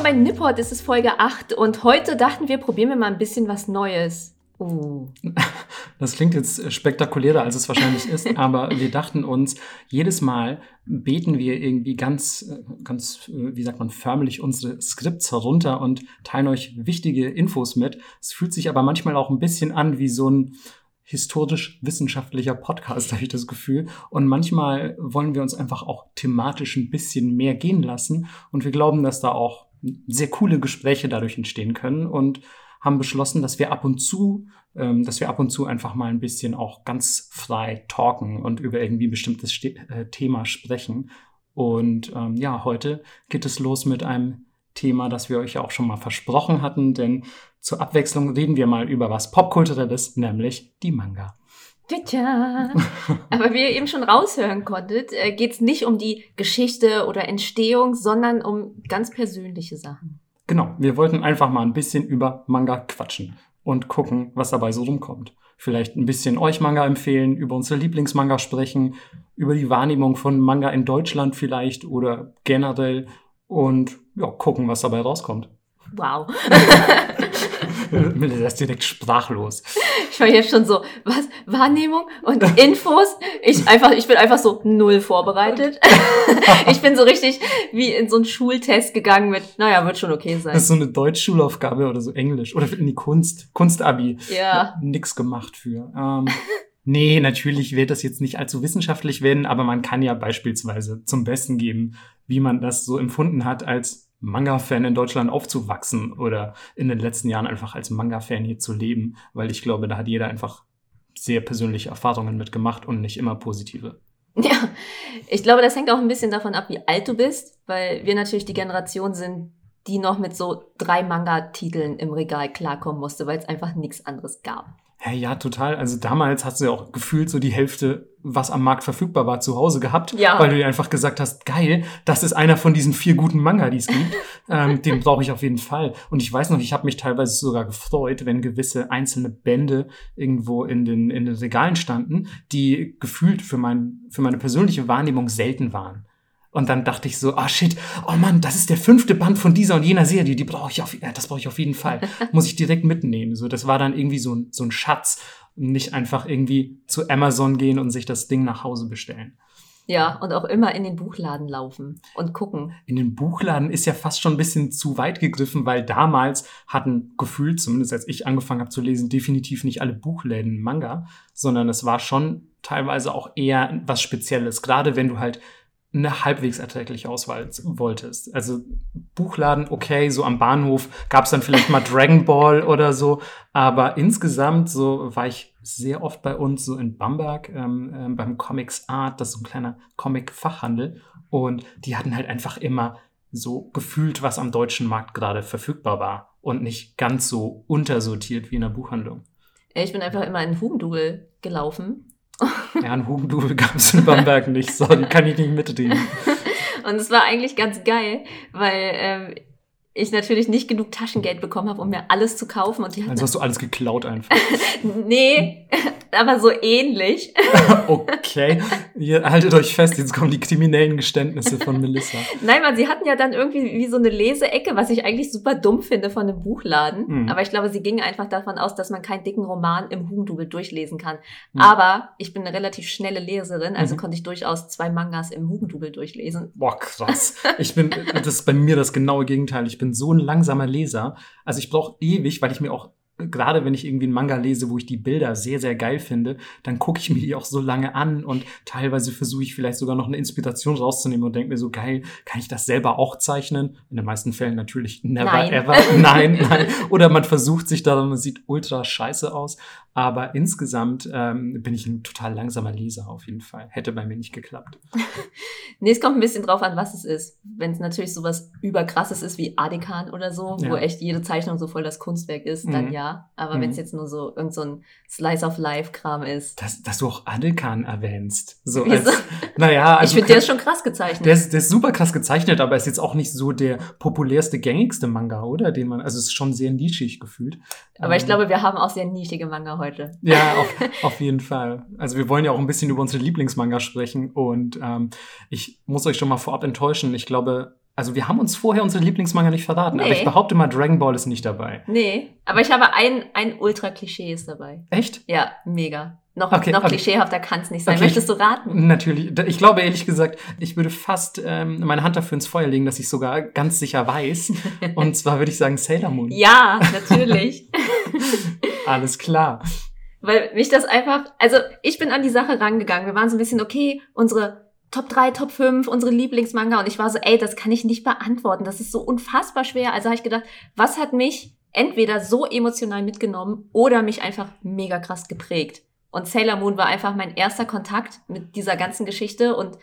Willkommen bei Nipport, das ist Folge 8 und heute dachten wir, probieren wir mal ein bisschen was Neues. Uh. Das klingt jetzt spektakulärer, als es wahrscheinlich ist, aber wir dachten uns, jedes Mal beten wir irgendwie ganz, ganz, wie sagt man, förmlich unsere Skripts herunter und teilen euch wichtige Infos mit. Es fühlt sich aber manchmal auch ein bisschen an wie so ein historisch-wissenschaftlicher Podcast, habe ich das Gefühl. Und manchmal wollen wir uns einfach auch thematisch ein bisschen mehr gehen lassen. Und wir glauben, dass da auch sehr coole Gespräche dadurch entstehen können und haben beschlossen, dass wir ab und zu, ähm, dass wir ab und zu einfach mal ein bisschen auch ganz frei talken und über irgendwie ein bestimmtes Ste äh, Thema sprechen. Und ähm, ja, heute geht es los mit einem Thema, das wir euch auch schon mal versprochen hatten, denn zur Abwechslung reden wir mal über was Popkulturelles, nämlich die Manga. Tja. Aber wie ihr eben schon raushören konntet, äh, geht es nicht um die Geschichte oder Entstehung, sondern um ganz persönliche Sachen. Genau, wir wollten einfach mal ein bisschen über Manga quatschen und gucken, was dabei so rumkommt. Vielleicht ein bisschen euch Manga empfehlen, über unsere Lieblingsmanga sprechen, über die Wahrnehmung von Manga in Deutschland vielleicht oder generell und ja, gucken, was dabei rauskommt. Wow. Melissa ist direkt sprachlos. Ich war jetzt schon so, was? Wahrnehmung und Infos? Ich einfach, ich bin einfach so null vorbereitet. ich bin so richtig wie in so einen Schultest gegangen mit, naja, wird schon okay sein. Das ist so eine Deutschschulaufgabe oder so Englisch. Oder in die Kunst, Kunstabi. Ja. Nix gemacht für. Ähm, nee, natürlich wird das jetzt nicht allzu wissenschaftlich werden, aber man kann ja beispielsweise zum Besten geben, wie man das so empfunden hat, als Manga-Fan in Deutschland aufzuwachsen oder in den letzten Jahren einfach als Manga-Fan hier zu leben, weil ich glaube, da hat jeder einfach sehr persönliche Erfahrungen mitgemacht und nicht immer positive. Ja, ich glaube, das hängt auch ein bisschen davon ab, wie alt du bist, weil wir natürlich die Generation sind, die noch mit so drei Manga-Titeln im Regal klarkommen musste, weil es einfach nichts anderes gab. Hey, ja, total. Also damals hast du ja auch gefühlt so die Hälfte, was am Markt verfügbar war, zu Hause gehabt, ja. weil du dir einfach gesagt hast, geil, das ist einer von diesen vier guten Manga, die es gibt. ähm, den brauche ich auf jeden Fall. Und ich weiß noch, ich habe mich teilweise sogar gefreut, wenn gewisse einzelne Bände irgendwo in den, in den Regalen standen, die gefühlt für, mein, für meine persönliche Wahrnehmung selten waren. Und dann dachte ich so, ah oh shit, oh Mann, das ist der fünfte Band von dieser und jener Serie, die brauche ich auf, das brauche ich auf jeden Fall. Muss ich direkt mitnehmen. So, das war dann irgendwie so, ein so ein Schatz. Nicht einfach irgendwie zu Amazon gehen und sich das Ding nach Hause bestellen. Ja, und auch immer in den Buchladen laufen und gucken. In den Buchladen ist ja fast schon ein bisschen zu weit gegriffen, weil damals hatten gefühlt, zumindest als ich angefangen habe zu lesen, definitiv nicht alle Buchläden Manga, sondern es war schon teilweise auch eher was Spezielles. Gerade wenn du halt eine halbwegs erträgliche Auswahl wolltest. Also Buchladen, okay, so am Bahnhof gab es dann vielleicht mal Dragon Ball oder so, aber insgesamt so war ich sehr oft bei uns so in Bamberg ähm, ähm, beim Comics Art, das ist so ein kleiner Comic-Fachhandel und die hatten halt einfach immer so gefühlt, was am deutschen Markt gerade verfügbar war und nicht ganz so untersortiert wie in der Buchhandlung. Ich bin einfach immer in Hugendubel gelaufen ja, einen Hugendubel gab es in Bamberg nicht. Sorry, kann ich nicht mitreden. Und es war eigentlich ganz geil, weil ähm, ich natürlich nicht genug Taschengeld bekommen habe, um mir alles zu kaufen. Und die also hast du alles geklaut einfach. nee, aber so ähnlich. okay, ihr haltet euch fest, jetzt kommen die kriminellen Geständnisse von Melissa. Nein, man, sie hatten ja dann irgendwie wie so eine Leseecke, was ich eigentlich super dumm finde von einem Buchladen. Mhm. Aber ich glaube, sie gingen einfach davon aus, dass man keinen dicken Roman im Hugendubel durchlesen kann. Mhm. Aber ich bin eine relativ schnelle Leserin, also mhm. konnte ich durchaus zwei Mangas im Hugendubel durchlesen. Boah, krass. Ich bin, das ist bei mir das genaue Gegenteil. Ich bin so ein langsamer Leser. Also ich brauche ewig, weil ich mir auch gerade wenn ich irgendwie einen Manga lese, wo ich die Bilder sehr, sehr geil finde, dann gucke ich mir die auch so lange an und teilweise versuche ich vielleicht sogar noch eine Inspiration rauszunehmen und denke mir so, geil, kann ich das selber auch zeichnen? In den meisten Fällen natürlich never nein. ever. Nein, nein. Oder man versucht sich daran, es sieht ultra scheiße aus. Aber insgesamt ähm, bin ich ein total langsamer Leser auf jeden Fall. Hätte bei mir nicht geklappt. nee, es kommt ein bisschen drauf an, was es ist. Wenn es natürlich sowas überkrasses ist wie Adekan oder so, ja. wo echt jede Zeichnung so voll das Kunstwerk ist, dann mhm. ja aber mhm. wenn es jetzt nur so irgend so ein Slice of Life Kram ist. Dass, dass du auch Adelkan erwähnst. So als, naja, also ich finde, der ist schon krass gezeichnet. Der ist, der ist super krass gezeichnet, aber ist jetzt auch nicht so der populärste, gängigste Manga, oder? Den man, also es ist schon sehr nischig gefühlt. Aber ähm, ich glaube, wir haben auch sehr nischige Manga heute. Ja, auf, auf jeden Fall. Also wir wollen ja auch ein bisschen über unsere Lieblingsmanga sprechen und ähm, ich muss euch schon mal vorab enttäuschen. Ich glaube, Also wir haben uns vorher unsere Lieblingsmanga nicht verraten, nee. aber ich behaupte mal, Dragon Ball ist nicht dabei. Nee, aber ich habe ein, ein Ultra-Klischee ist dabei. Echt? Ja, mega. Noch, okay, noch okay. klischeehafter kann es nicht sein. Okay, Möchtest du raten? Natürlich. Ich glaube ehrlich gesagt, ich würde fast ähm, meine Hand dafür ins Feuer legen, dass ich sogar ganz sicher weiß. Und zwar würde ich sagen Sailor Moon. Ja, natürlich. Alles klar. Weil mich das einfach, also ich bin an die Sache rangegangen. Wir waren so ein bisschen, okay, unsere Top 3, Top 5, unsere Lieblingsmanga. Und ich war so, ey, das kann ich nicht beantworten. Das ist so unfassbar schwer. Also habe ich gedacht, was hat mich entweder so emotional mitgenommen oder mich einfach mega krass geprägt? Und Sailor Moon war einfach mein erster Kontakt mit dieser ganzen Geschichte. Und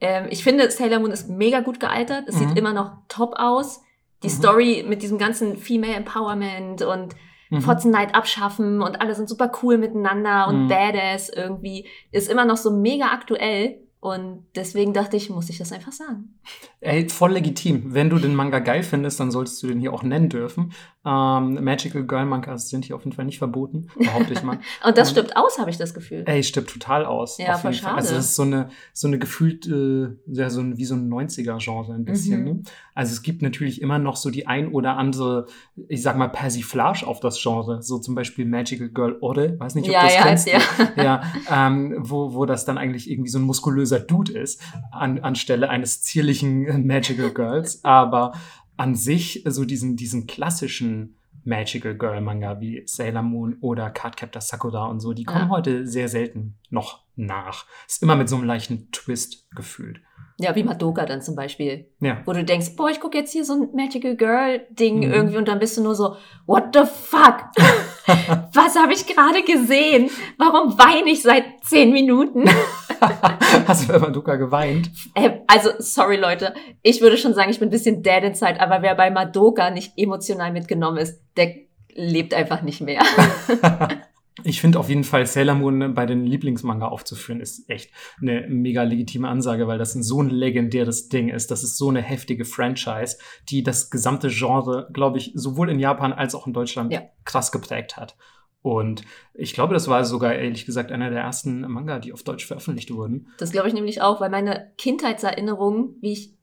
ähm, ich finde, Sailor Moon ist mega gut gealtert. Es mhm. sieht immer noch top aus. Die mhm. Story mit diesem ganzen Female Empowerment und mhm. Fotzenneid abschaffen und alle sind super cool miteinander und mhm. badass irgendwie ist immer noch so mega aktuell. Und deswegen dachte ich, muss ich das einfach sagen. Ey, voll legitim. Wenn du den Manga geil findest, dann solltest du den hier auch nennen dürfen. Ähm, Magical Girl Mangas sind hier auf jeden Fall nicht verboten, behaupte ich mal. Und das stirbt aus, habe ich das Gefühl. Ey, stirbt total aus. Ja, voll schade. Also es ist so eine, so eine gefühlte, äh, ja, so ein, wie so ein 90er-Genre ein bisschen. Mhm. Ne? Also es gibt natürlich immer noch so die ein oder andere, ich sag mal, Persiflage auf das Genre. So zum Beispiel Magical Girl Ore, weiß nicht, ob ja, du das ja, kennst. Ja, ja ähm, wo, wo das dann eigentlich irgendwie so ein muskulöser Dude ist, an, anstelle eines zierlichen Magical Girls. Aber an sich so diesen, diesen klassischen Magical Girl Manga wie Sailor Moon oder Cardcaptor Sakura und so, die kommen ja. heute sehr selten noch nach. Ist immer mit so einem leichten Twist gefühlt. Ja, wie Madoka dann zum Beispiel. Ja. Wo du denkst, boah, ich gucke jetzt hier so ein Magical Girl Ding mhm. irgendwie und dann bist du nur so, what the fuck? Was habe ich gerade gesehen? Warum weine ich seit zehn Minuten? Hast du bei Madoka geweint? Äh, also, sorry Leute, ich würde schon sagen, ich bin ein bisschen dead inside, aber wer bei Madoka nicht emotional mitgenommen ist, der lebt einfach nicht mehr. Ich finde auf jeden Fall Sailor Moon bei den Lieblingsmanga aufzuführen, ist echt eine mega legitime Ansage, weil das ein so ein legendäres Ding ist. Das ist so eine heftige Franchise, die das gesamte Genre, glaube ich, sowohl in Japan als auch in Deutschland ja. krass geprägt hat. Und ich glaube, das war sogar ehrlich gesagt einer der ersten Manga, die auf Deutsch veröffentlicht wurden. Das glaube ich nämlich auch, weil meine Kindheitserinnerungen, wie ich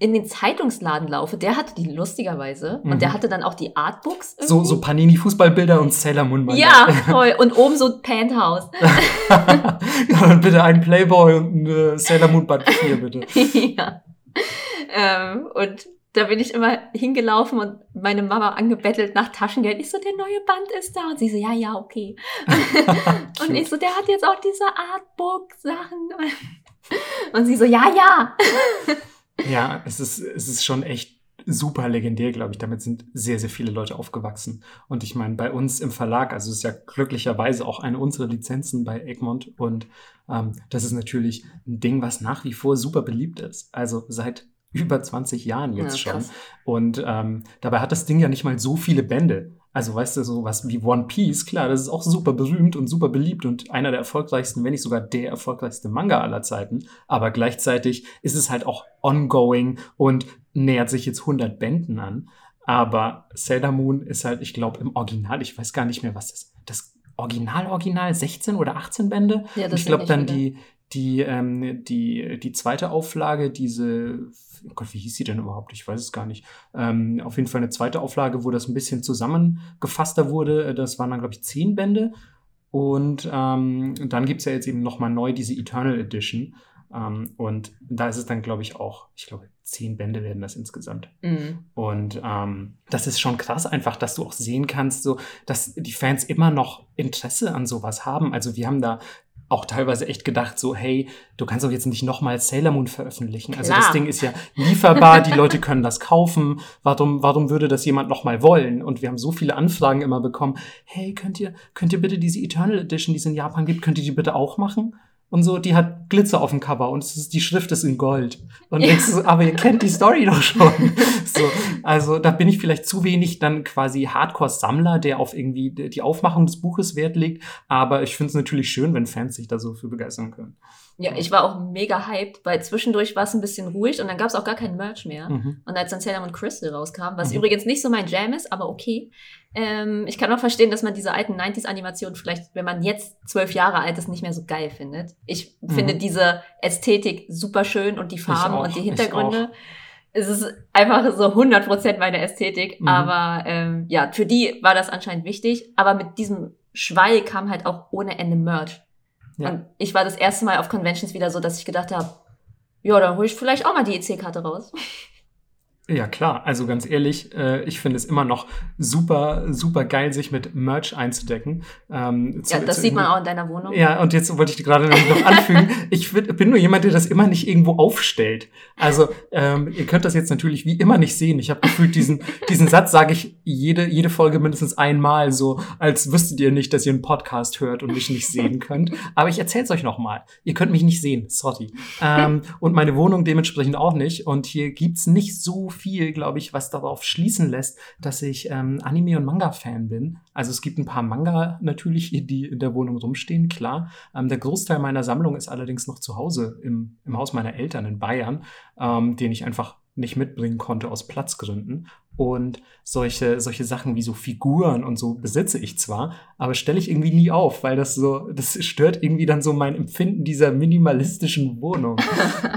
in den Zeitungsladen laufe, der hatte die lustigerweise mhm. und der hatte dann auch die Artbooks. Irgendwie. So, so Panini Fußballbilder und Sailor Moon. -Manga. Ja, voll. Und oben so Penthouse. ja, und bitte ein Playboy und ein Sailor Moon Band 4, bitte. ja. Ähm, und da bin ich immer hingelaufen und meine Mama angebettelt nach Taschengeld. Ich so, der neue Band ist da. Und sie so, ja, ja, okay. und ich so, der hat jetzt auch diese Artbook-Sachen. Und sie so, ja, ja. Ja, es ist, es ist schon echt super legendär, glaube ich. Damit sind sehr, sehr viele Leute aufgewachsen. Und ich meine, bei uns im Verlag, also es ist ja glücklicherweise auch eine unserer Lizenzen bei Egmont. Und ähm, das ist natürlich ein Ding, was nach wie vor super beliebt ist. Also seit über 20 Jahren jetzt ja, schon. Und ähm, dabei hat das Ding ja nicht mal so viele Bände. Also weißt du, so was wie One Piece, klar, das ist auch super berühmt und super beliebt und einer der erfolgreichsten, wenn nicht sogar der erfolgreichste Manga aller Zeiten. Aber gleichzeitig ist es halt auch ongoing und nähert sich jetzt 100 Bänden an. Aber Sailor Moon ist halt, ich glaube, im Original, ich weiß gar nicht mehr, was das, das Original, Original, 16 oder 18 Bände. Ja, das ich glaube dann die, die, ähm, die, die zweite Auflage, diese oh Gott, wie hieß sie denn überhaupt? Ich weiß es gar nicht. Ähm, auf jeden Fall eine zweite Auflage, wo das ein bisschen zusammengefasster wurde. Das waren dann, glaube ich, zehn Bände. Und ähm, dann gibt es ja jetzt eben nochmal neu diese Eternal Edition. Ähm, und da ist es dann, glaube ich, auch, ich glaube, zehn Bände werden das insgesamt. Mhm. Und ähm, das ist schon krass einfach, dass du auch sehen kannst, so, dass die Fans immer noch Interesse an sowas haben. Also wir haben da auch teilweise echt gedacht, so, hey, du kannst doch jetzt nicht nochmal Sailor Moon veröffentlichen. Also das Ding ist ja lieferbar, die Leute können das kaufen. Warum, warum würde das jemand nochmal wollen? Und wir haben so viele Anfragen immer bekommen, hey, könnt ihr, könnt ihr bitte diese Eternal Edition, die es in Japan gibt, könnt ihr die bitte auch machen? Und so, die hat Glitzer auf dem Cover und ist, die Schrift ist in Gold. Und ja. denkst du aber ihr kennt die Story doch schon. so, also da bin ich vielleicht zu wenig dann quasi Hardcore-Sammler, der auf irgendwie die Aufmachung des Buches Wert legt. Aber ich finde es natürlich schön, wenn Fans sich da so für begeistern können. Ja, ich war auch mega hyped, weil zwischendurch war es ein bisschen ruhig und dann gab es auch gar kein Merch mehr. Mhm. Und als dann Sailor Moon Crystal rauskam, was mhm. übrigens nicht so mein Jam ist, aber okay. Ähm, ich kann auch verstehen, dass man diese alten 90s-Animationen vielleicht, wenn man jetzt zwölf Jahre alt ist, nicht mehr so geil findet. Ich mhm. finde diese Ästhetik super schön und die Farben und die Hintergründe. es ist einfach so 100% meine Ästhetik. Mhm. Aber ähm, ja, für die war das anscheinend wichtig. Aber mit diesem Schweig kam halt auch ohne Ende Merch. Ja. Und ich war das erste Mal auf Conventions wieder so, dass ich gedacht habe, ja, dann hole ich vielleicht auch mal die EC-Karte raus. Ja, klar. Also ganz ehrlich, äh, ich finde es immer noch super, super geil, sich mit Merch einzudecken. Ähm, zu, ja, das sieht man auch in deiner Wohnung. Ja, und jetzt wollte ich gerade noch anfügen. ich bin nur jemand, der das immer nicht irgendwo aufstellt. Also ähm, ihr könnt das jetzt natürlich wie immer nicht sehen. Ich habe gefühlt diesen, diesen Satz, sage ich jede, jede Folge mindestens einmal, so als wüsstet ihr nicht, dass ihr einen Podcast hört und mich nicht sehen könnt. Aber ich erzähle es euch nochmal. Ihr könnt mich nicht sehen, sorry. Ähm, und meine Wohnung dementsprechend auch nicht. Und hier gibt's nicht so viel, glaube ich, was darauf schließen lässt, dass ich ähm, Anime- und Manga-Fan bin. Also es gibt ein paar Manga natürlich, die in der Wohnung rumstehen, klar. Ähm, der Großteil meiner Sammlung ist allerdings noch zu Hause im, im Haus meiner Eltern in Bayern, ähm, den ich einfach nicht mitbringen konnte aus Platzgründen. Und solche, solche Sachen wie so Figuren und so besitze ich zwar, aber stelle ich irgendwie nie auf, weil das so, das stört irgendwie dann so mein Empfinden dieser minimalistischen Wohnung.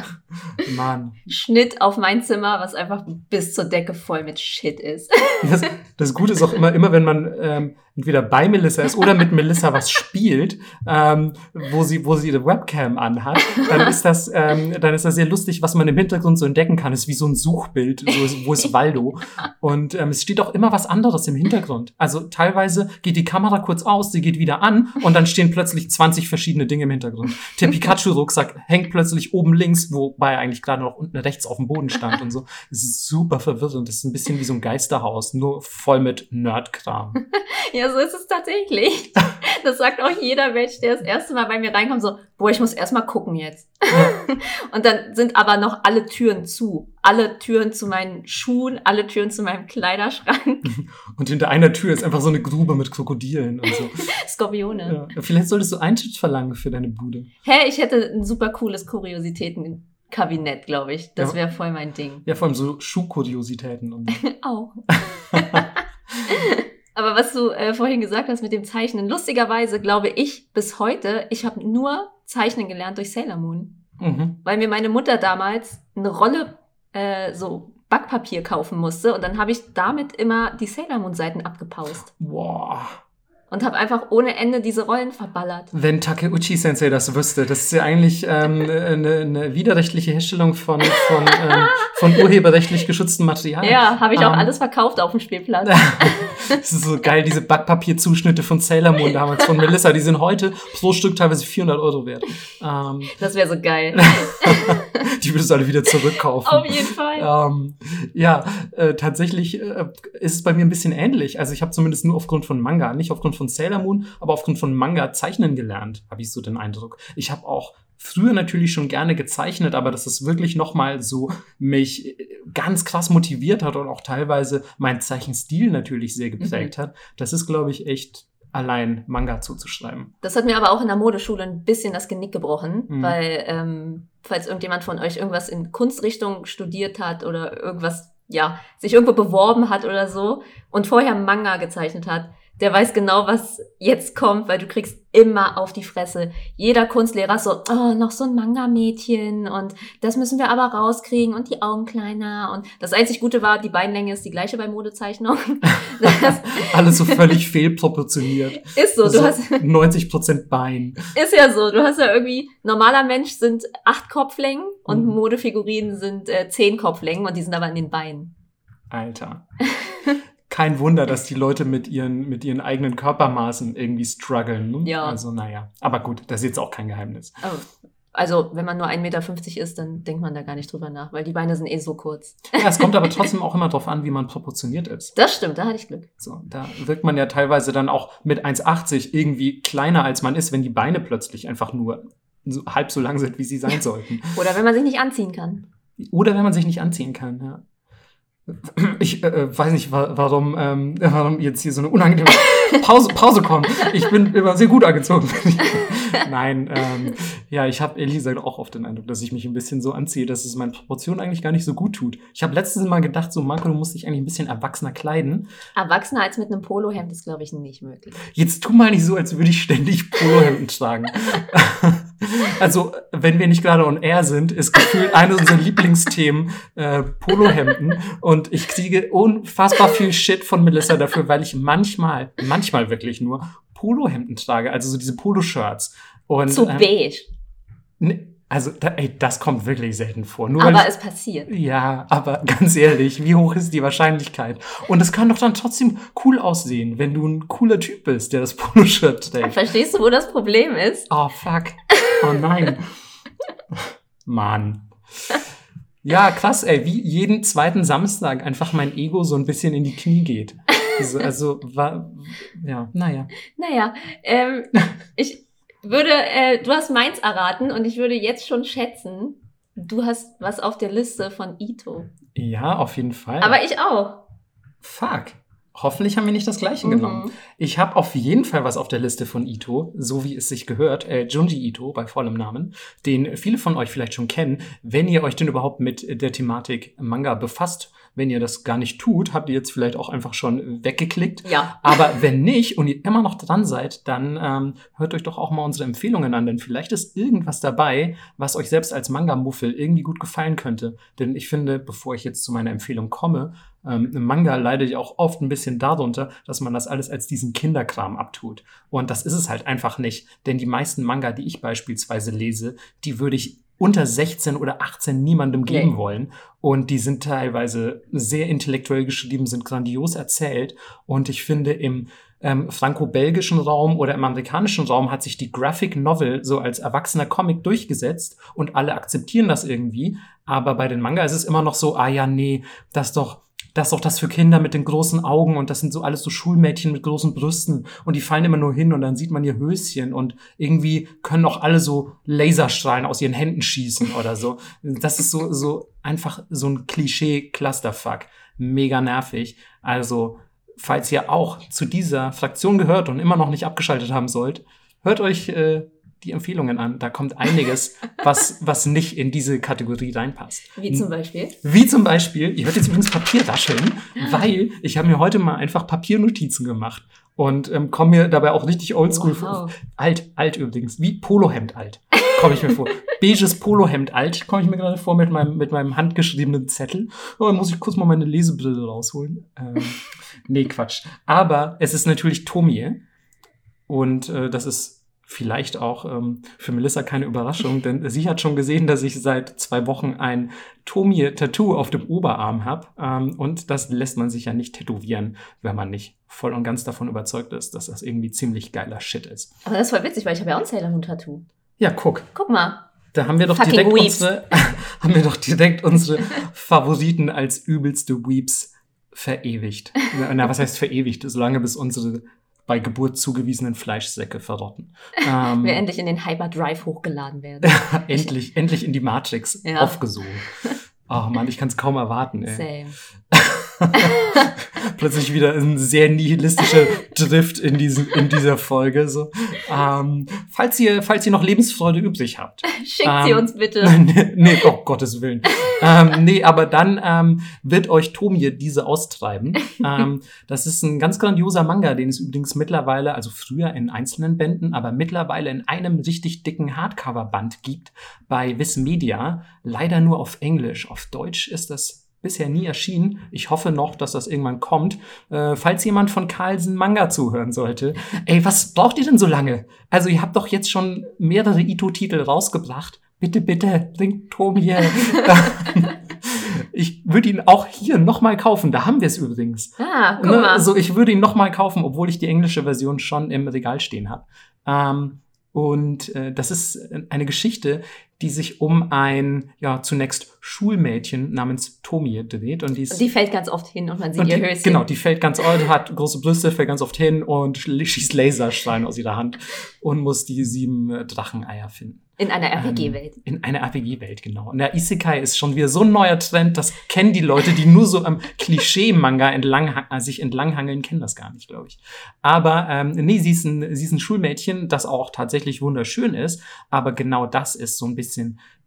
Mann. Schnitt auf mein Zimmer, was einfach bis zur Decke voll mit Shit ist. Das, das Gute ist auch immer, immer wenn man ähm, entweder bei Melissa ist oder mit Melissa was spielt, ähm, wo sie, wo sie ihre Webcam anhat, dann ist das, ähm, dann ist das sehr lustig, was man im Hintergrund so entdecken kann. ist wie so ein Suchbild, so, wo ist Waldo? Und ähm, es steht auch immer was anderes im Hintergrund. Also teilweise geht die Kamera kurz aus, sie geht wieder an und dann stehen plötzlich 20 verschiedene Dinge im Hintergrund. Der Pikachu-Rucksack hängt plötzlich oben links, wobei er eigentlich gerade noch unten rechts auf dem Boden stand und so. Es ist super verwirrend. Das ist ein bisschen wie so ein Geisterhaus, nur voll mit Nerdkram. Ja, so ist es tatsächlich. Das sagt auch jeder Mensch, der das erste Mal bei mir reinkommt, so, boah, ich muss erst mal gucken jetzt. Ja. Und dann sind aber noch alle Türen zu. Alle Türen zu meinen Schuhen, alle Türen zu meinem Kleiderschrank. Und hinter einer Tür ist einfach so eine Grube mit Krokodilen und so. Skorpione. Ja. Vielleicht solltest du Eintritt verlangen für deine Bude. Hä, hey, ich hätte ein super cooles Kuriositäten Kabinett, glaube ich. Das wäre voll mein Ding. Ja, vor allem so Schuhkuriositäten. Und so. auch. Aber was du äh, vorhin gesagt hast mit dem Zeichnen, lustigerweise glaube ich bis heute, ich habe nur Zeichnen gelernt durch Sailor Moon. Mhm. Weil mir meine Mutter damals eine Rolle äh, so Backpapier kaufen musste und dann habe ich damit immer die Sailor Moon Seiten abgepaust. Boah und habe einfach ohne Ende diese Rollen verballert. Wenn Takeuchi-Sensei das wüsste, das ist ja eigentlich ähm, eine, eine widerrechtliche Herstellung von, von, ähm, von urheberrechtlich geschütztem Material. Ja, habe ich auch ähm, alles verkauft auf dem Spielplatz. das ist so geil, diese Backpapierzuschnitte von Sailor Moon damals, von Melissa, die sind heute pro Stück teilweise 400 Euro wert. Ähm, das wäre so geil. die würdest du alle wieder zurückkaufen. Auf jeden Fall. Ähm, ja, äh, tatsächlich äh, ist es bei mir ein bisschen ähnlich. Also ich habe zumindest nur aufgrund von Manga, nicht aufgrund von von Sailor Moon, aber aufgrund von Manga zeichnen gelernt, habe ich so den Eindruck. Ich habe auch früher natürlich schon gerne gezeichnet, aber dass es wirklich nochmal so mich äh, ganz krass motiviert hat und auch teilweise mein Zeichenstil natürlich sehr geprägt mhm. hat, das ist, glaube ich, echt allein Manga zuzuschreiben. Das hat mir aber auch in der Modeschule ein bisschen das Genick gebrochen, mhm. weil ähm, falls irgendjemand von euch irgendwas in Kunstrichtung studiert hat oder irgendwas, ja, sich irgendwo beworben hat oder so und vorher Manga gezeichnet hat, der weiß genau, was jetzt kommt, weil du kriegst immer auf die Fresse. Jeder Kunstlehrer so, oh, noch so ein Manga-Mädchen und das müssen wir aber rauskriegen und die Augen kleiner und das einzig Gute war, die Beinlänge ist die gleiche bei Modezeichnung. Alles so völlig fehlproportioniert. Ist so, du so hast 90 Prozent Bein. Ist ja so, du hast ja irgendwie, normaler Mensch sind acht Kopflängen und mhm. Modefigurinen sind äh, zehn Kopflängen und die sind aber in den Beinen. Alter kein Wunder, dass die Leute mit ihren, mit ihren eigenen Körpermaßen irgendwie strugglen. Ne? Ja. Also, naja. Aber gut, das ist jetzt auch kein Geheimnis. Oh. Also, wenn man nur 1,50 Meter ist, dann denkt man da gar nicht drüber nach, weil die Beine sind eh so kurz. Ja, es kommt aber trotzdem auch immer darauf an, wie man proportioniert ist. Das stimmt, da hatte ich Glück. So, da wirkt man ja teilweise dann auch mit 1,80 irgendwie kleiner, als man ist, wenn die Beine plötzlich einfach nur halb so lang sind, wie sie sein sollten. Oder wenn man sich nicht anziehen kann. Oder wenn man sich nicht anziehen kann, ja. Ich äh, äh, weiß nicht, warum, ähm, warum jetzt hier so eine unangenehme Pause, Pause kommt. Ich bin immer sehr gut angezogen. Nein, ähm, ja, ich habe ehrlich gesagt auch oft den Eindruck, dass ich mich ein bisschen so anziehe, dass es meinen Proportionen eigentlich gar nicht so gut tut. Ich habe letztes Mal gedacht, so Marco, du musst dich eigentlich ein bisschen erwachsener kleiden. Erwachsener als mit einem Polohemd ist, glaube ich, nicht möglich. Jetzt tu mal nicht so, als würde ich ständig Polohemden tragen. Also, wenn wir nicht gerade on air sind, ist gefühlt eines unserer Lieblingsthemen äh, Polohemden. Und ich kriege unfassbar viel Shit von Melissa dafür, weil ich manchmal, manchmal wirklich nur Polohemden trage, also so diese Poloshirts. Und, Zu ähm, beige. ne, also, da, ey, das kommt wirklich selten vor. Nur Aber es passiert. ja, aber ganz ehrlich, wie hoch ist die Wahrscheinlichkeit? Und es kann doch dann trotzdem cool aussehen, wenn du ein cooler Typ bist, der das Poloshirt trägt. Verstehst du, wo das Problem ist? Oh, fuck. Oh nein. Mann. Ja, krass, ey, wie jeden zweiten Samstag einfach mein Ego so ein bisschen in die Knie geht. Also, also war, ja, naja. Naja, ähm, ich würde, äh, du hast meins erraten und ich würde jetzt schon schätzen, du hast was auf der Liste von Ito. Ja, auf jeden Fall. Aber ich auch. fuck. Hoffentlich haben wir nicht das gleiche Mhm. genommen. Ich habe auf jeden Fall was auf der Liste von Ito, so wie es sich gehört, äh, Junji Ito bei vollem Namen, den viele von euch vielleicht schon kennen, wenn ihr euch denn überhaupt mit der Thematik Manga befasst. Wenn ihr das gar nicht tut, habt ihr jetzt vielleicht auch einfach schon weggeklickt. Ja. Aber wenn nicht und ihr immer noch dran seid, dann ähm, hört euch doch auch mal unsere Empfehlungen an, denn vielleicht ist irgendwas dabei, was euch selbst als Manga-Muffel irgendwie gut gefallen könnte. Denn ich finde, bevor ich jetzt zu meiner Empfehlung komme, ähm, im Manga leidet ja auch oft ein bisschen darunter, dass man das alles als diesen Kinderkram abtut. Und das ist es halt einfach nicht. Denn die meisten Manga, die ich beispielsweise lese, die würde ich unter 16 oder 18 niemandem geben Nee. wollen. Und die sind teilweise sehr intellektuell geschrieben, sind grandios erzählt. Und ich finde, im ähm, franco-belgischen Raum oder im amerikanischen Raum hat sich die Graphic Novel so als erwachsener Comic durchgesetzt und alle akzeptieren das irgendwie. Aber bei den Manga ist es immer noch so, ah ja, nee, das doch, das ist doch das für Kinder mit den großen Augen und das sind so alles so Schulmädchen mit großen Brüsten und die fallen immer nur hin und dann sieht man ihr Höschen und irgendwie können auch alle so Laserstrahlen aus ihren Händen schießen oder so. Das ist so, so einfach so ein Klischee-Clusterfuck. Mega nervig. Also, falls ihr auch zu dieser Fraktion gehört und immer noch nicht abgeschaltet haben sollt, hört euch äh, die Empfehlungen an. Da kommt einiges, was, was nicht in diese Kategorie reinpasst. Wie zum Beispiel. Wie zum Beispiel, ihr hört jetzt übrigens Papier rascheln, weil ich habe mir heute mal einfach Papiernotizen gemacht und ähm, komme mir dabei auch richtig oldschool vor. Wow. Alt, alt übrigens, wie Polohemd alt, komme ich mir vor. Beiges Polohemd alt, komme ich mir gerade vor mit meinem, mit meinem handgeschriebenen Zettel. Oh, muss ich kurz mal meine Lesebrille rausholen. Ähm, nee, Quatsch. Aber es ist natürlich Tomie und äh, das ist vielleicht auch ähm, für Melissa keine Überraschung, denn sie hat schon gesehen, dass ich seit zwei Wochen ein Tomie-Tattoo auf dem Oberarm habe. Ähm, und das lässt man sich ja nicht tätowieren, wenn man nicht voll und ganz davon überzeugt ist, dass das irgendwie ziemlich geiler Shit ist. Aber das ist voll witzig, weil ich habe ja auch ein Sailor Moon Tattoo. Ja, guck, Guck mal. da haben wir doch Fucking direkt Weeps. unsere, haben wir doch direkt unsere Favoriten als übelste Weeps verewigt. Na, na, was heißt verewigt? Solange bis unsere bei Geburt zugewiesenen Fleischsäcke verrotten. Ähm, Wir endlich in den Hyperdrive hochgeladen werden. endlich, endlich in die Matrix Ja. aufgesogen. Oh Mann, ich kann es kaum erwarten. Ey. Same. Plötzlich wieder ein sehr nihilistischer Drift in, diesen, in dieser Folge. So. Ähm, falls, ihr, falls ihr noch Lebensfreude übrig habt. Schickt sie Ähm, uns bitte. nee, nee, oh Gottes Willen. ähm, nee, aber dann ähm, wird euch Tomie diese austreiben. ähm, das ist ein ganz grandioser Manga, den es übrigens mittlerweile, also früher in einzelnen Bänden, aber mittlerweile in einem richtig dicken Hardcover-Band gibt bei Viz Media. Leider nur auf Englisch. Auf Deutsch ist das bisher nie erschienen. Ich hoffe noch, dass das irgendwann kommt. Äh, falls jemand von Carlsen Manga zuhören sollte. Ey, was braucht ihr denn so lange? Also ihr habt doch jetzt schon mehrere Ito-Titel rausgebracht. Bitte, bitte, bringt Tomie. ich würde ihn auch hier nochmal kaufen. Da haben wir es übrigens. Ah, guck Ne? mal. Also ich würde ihn nochmal kaufen, obwohl ich die englische Version schon im Regal stehen habe. Ähm, und äh, das ist eine Geschichte, die sich um ein, ja, zunächst Schulmädchen namens Tomie dreht. Und die ist die fällt ganz oft hin und man sieht und ihr die, Höschen. Genau, die fällt ganz oft, hat große Brüste, fällt ganz oft hin und schießt Laserstrahlen aus ihrer Hand und muss die sieben äh, Dracheneier finden. In einer Ähm, RPG-Welt. In einer RPG-Welt, genau. Und der Isekai ist schon wieder so ein neuer Trend, das kennen die Leute, die nur so am Klischee-Manga entlang, äh, sich entlanghangeln, kennen das gar nicht, glaube ich. Aber ähm, nee, sie ist, ein, sie ist ein Schulmädchen, das auch tatsächlich wunderschön ist, aber genau das ist so ein bisschen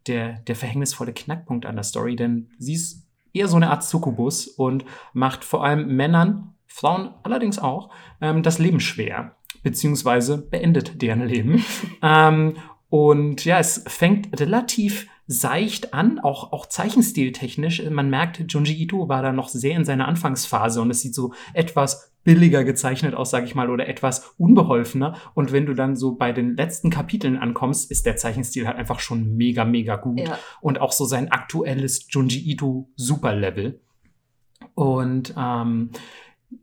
der, der verhängnisvolle Knackpunkt an der Story, denn sie ist eher so eine Art Succubus und macht vor allem Männern, Frauen allerdings auch, ähm, das Leben schwer, beziehungsweise beendet deren Leben. ähm, Und ja, es fängt relativ seicht an, auch, auch zeichenstiltechnisch. Man merkt, Junji Ito war da noch sehr in seiner Anfangsphase und es sieht so etwas billiger gezeichnet aus, sag ich mal, oder etwas unbeholfener. Und wenn du dann so bei den letzten Kapiteln ankommst, ist der Zeichenstil halt einfach schon mega, mega gut. Ja. Und auch so sein aktuelles Junji Ito Superlevel. Und ähm,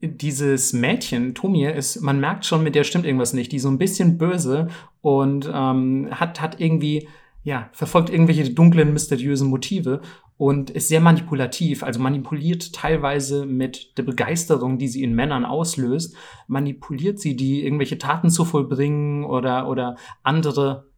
dieses Mädchen, Tomie, ist, man merkt schon, mit der stimmt irgendwas nicht. Die ist so ein bisschen böse und ähm, hat, hat irgendwie ja, verfolgt irgendwelche dunklen, mysteriösen Motive und ist sehr manipulativ, also manipuliert teilweise mit der Begeisterung, die sie in Männern auslöst, manipuliert sie, die irgendwelche Taten zu vollbringen oder, oder andere,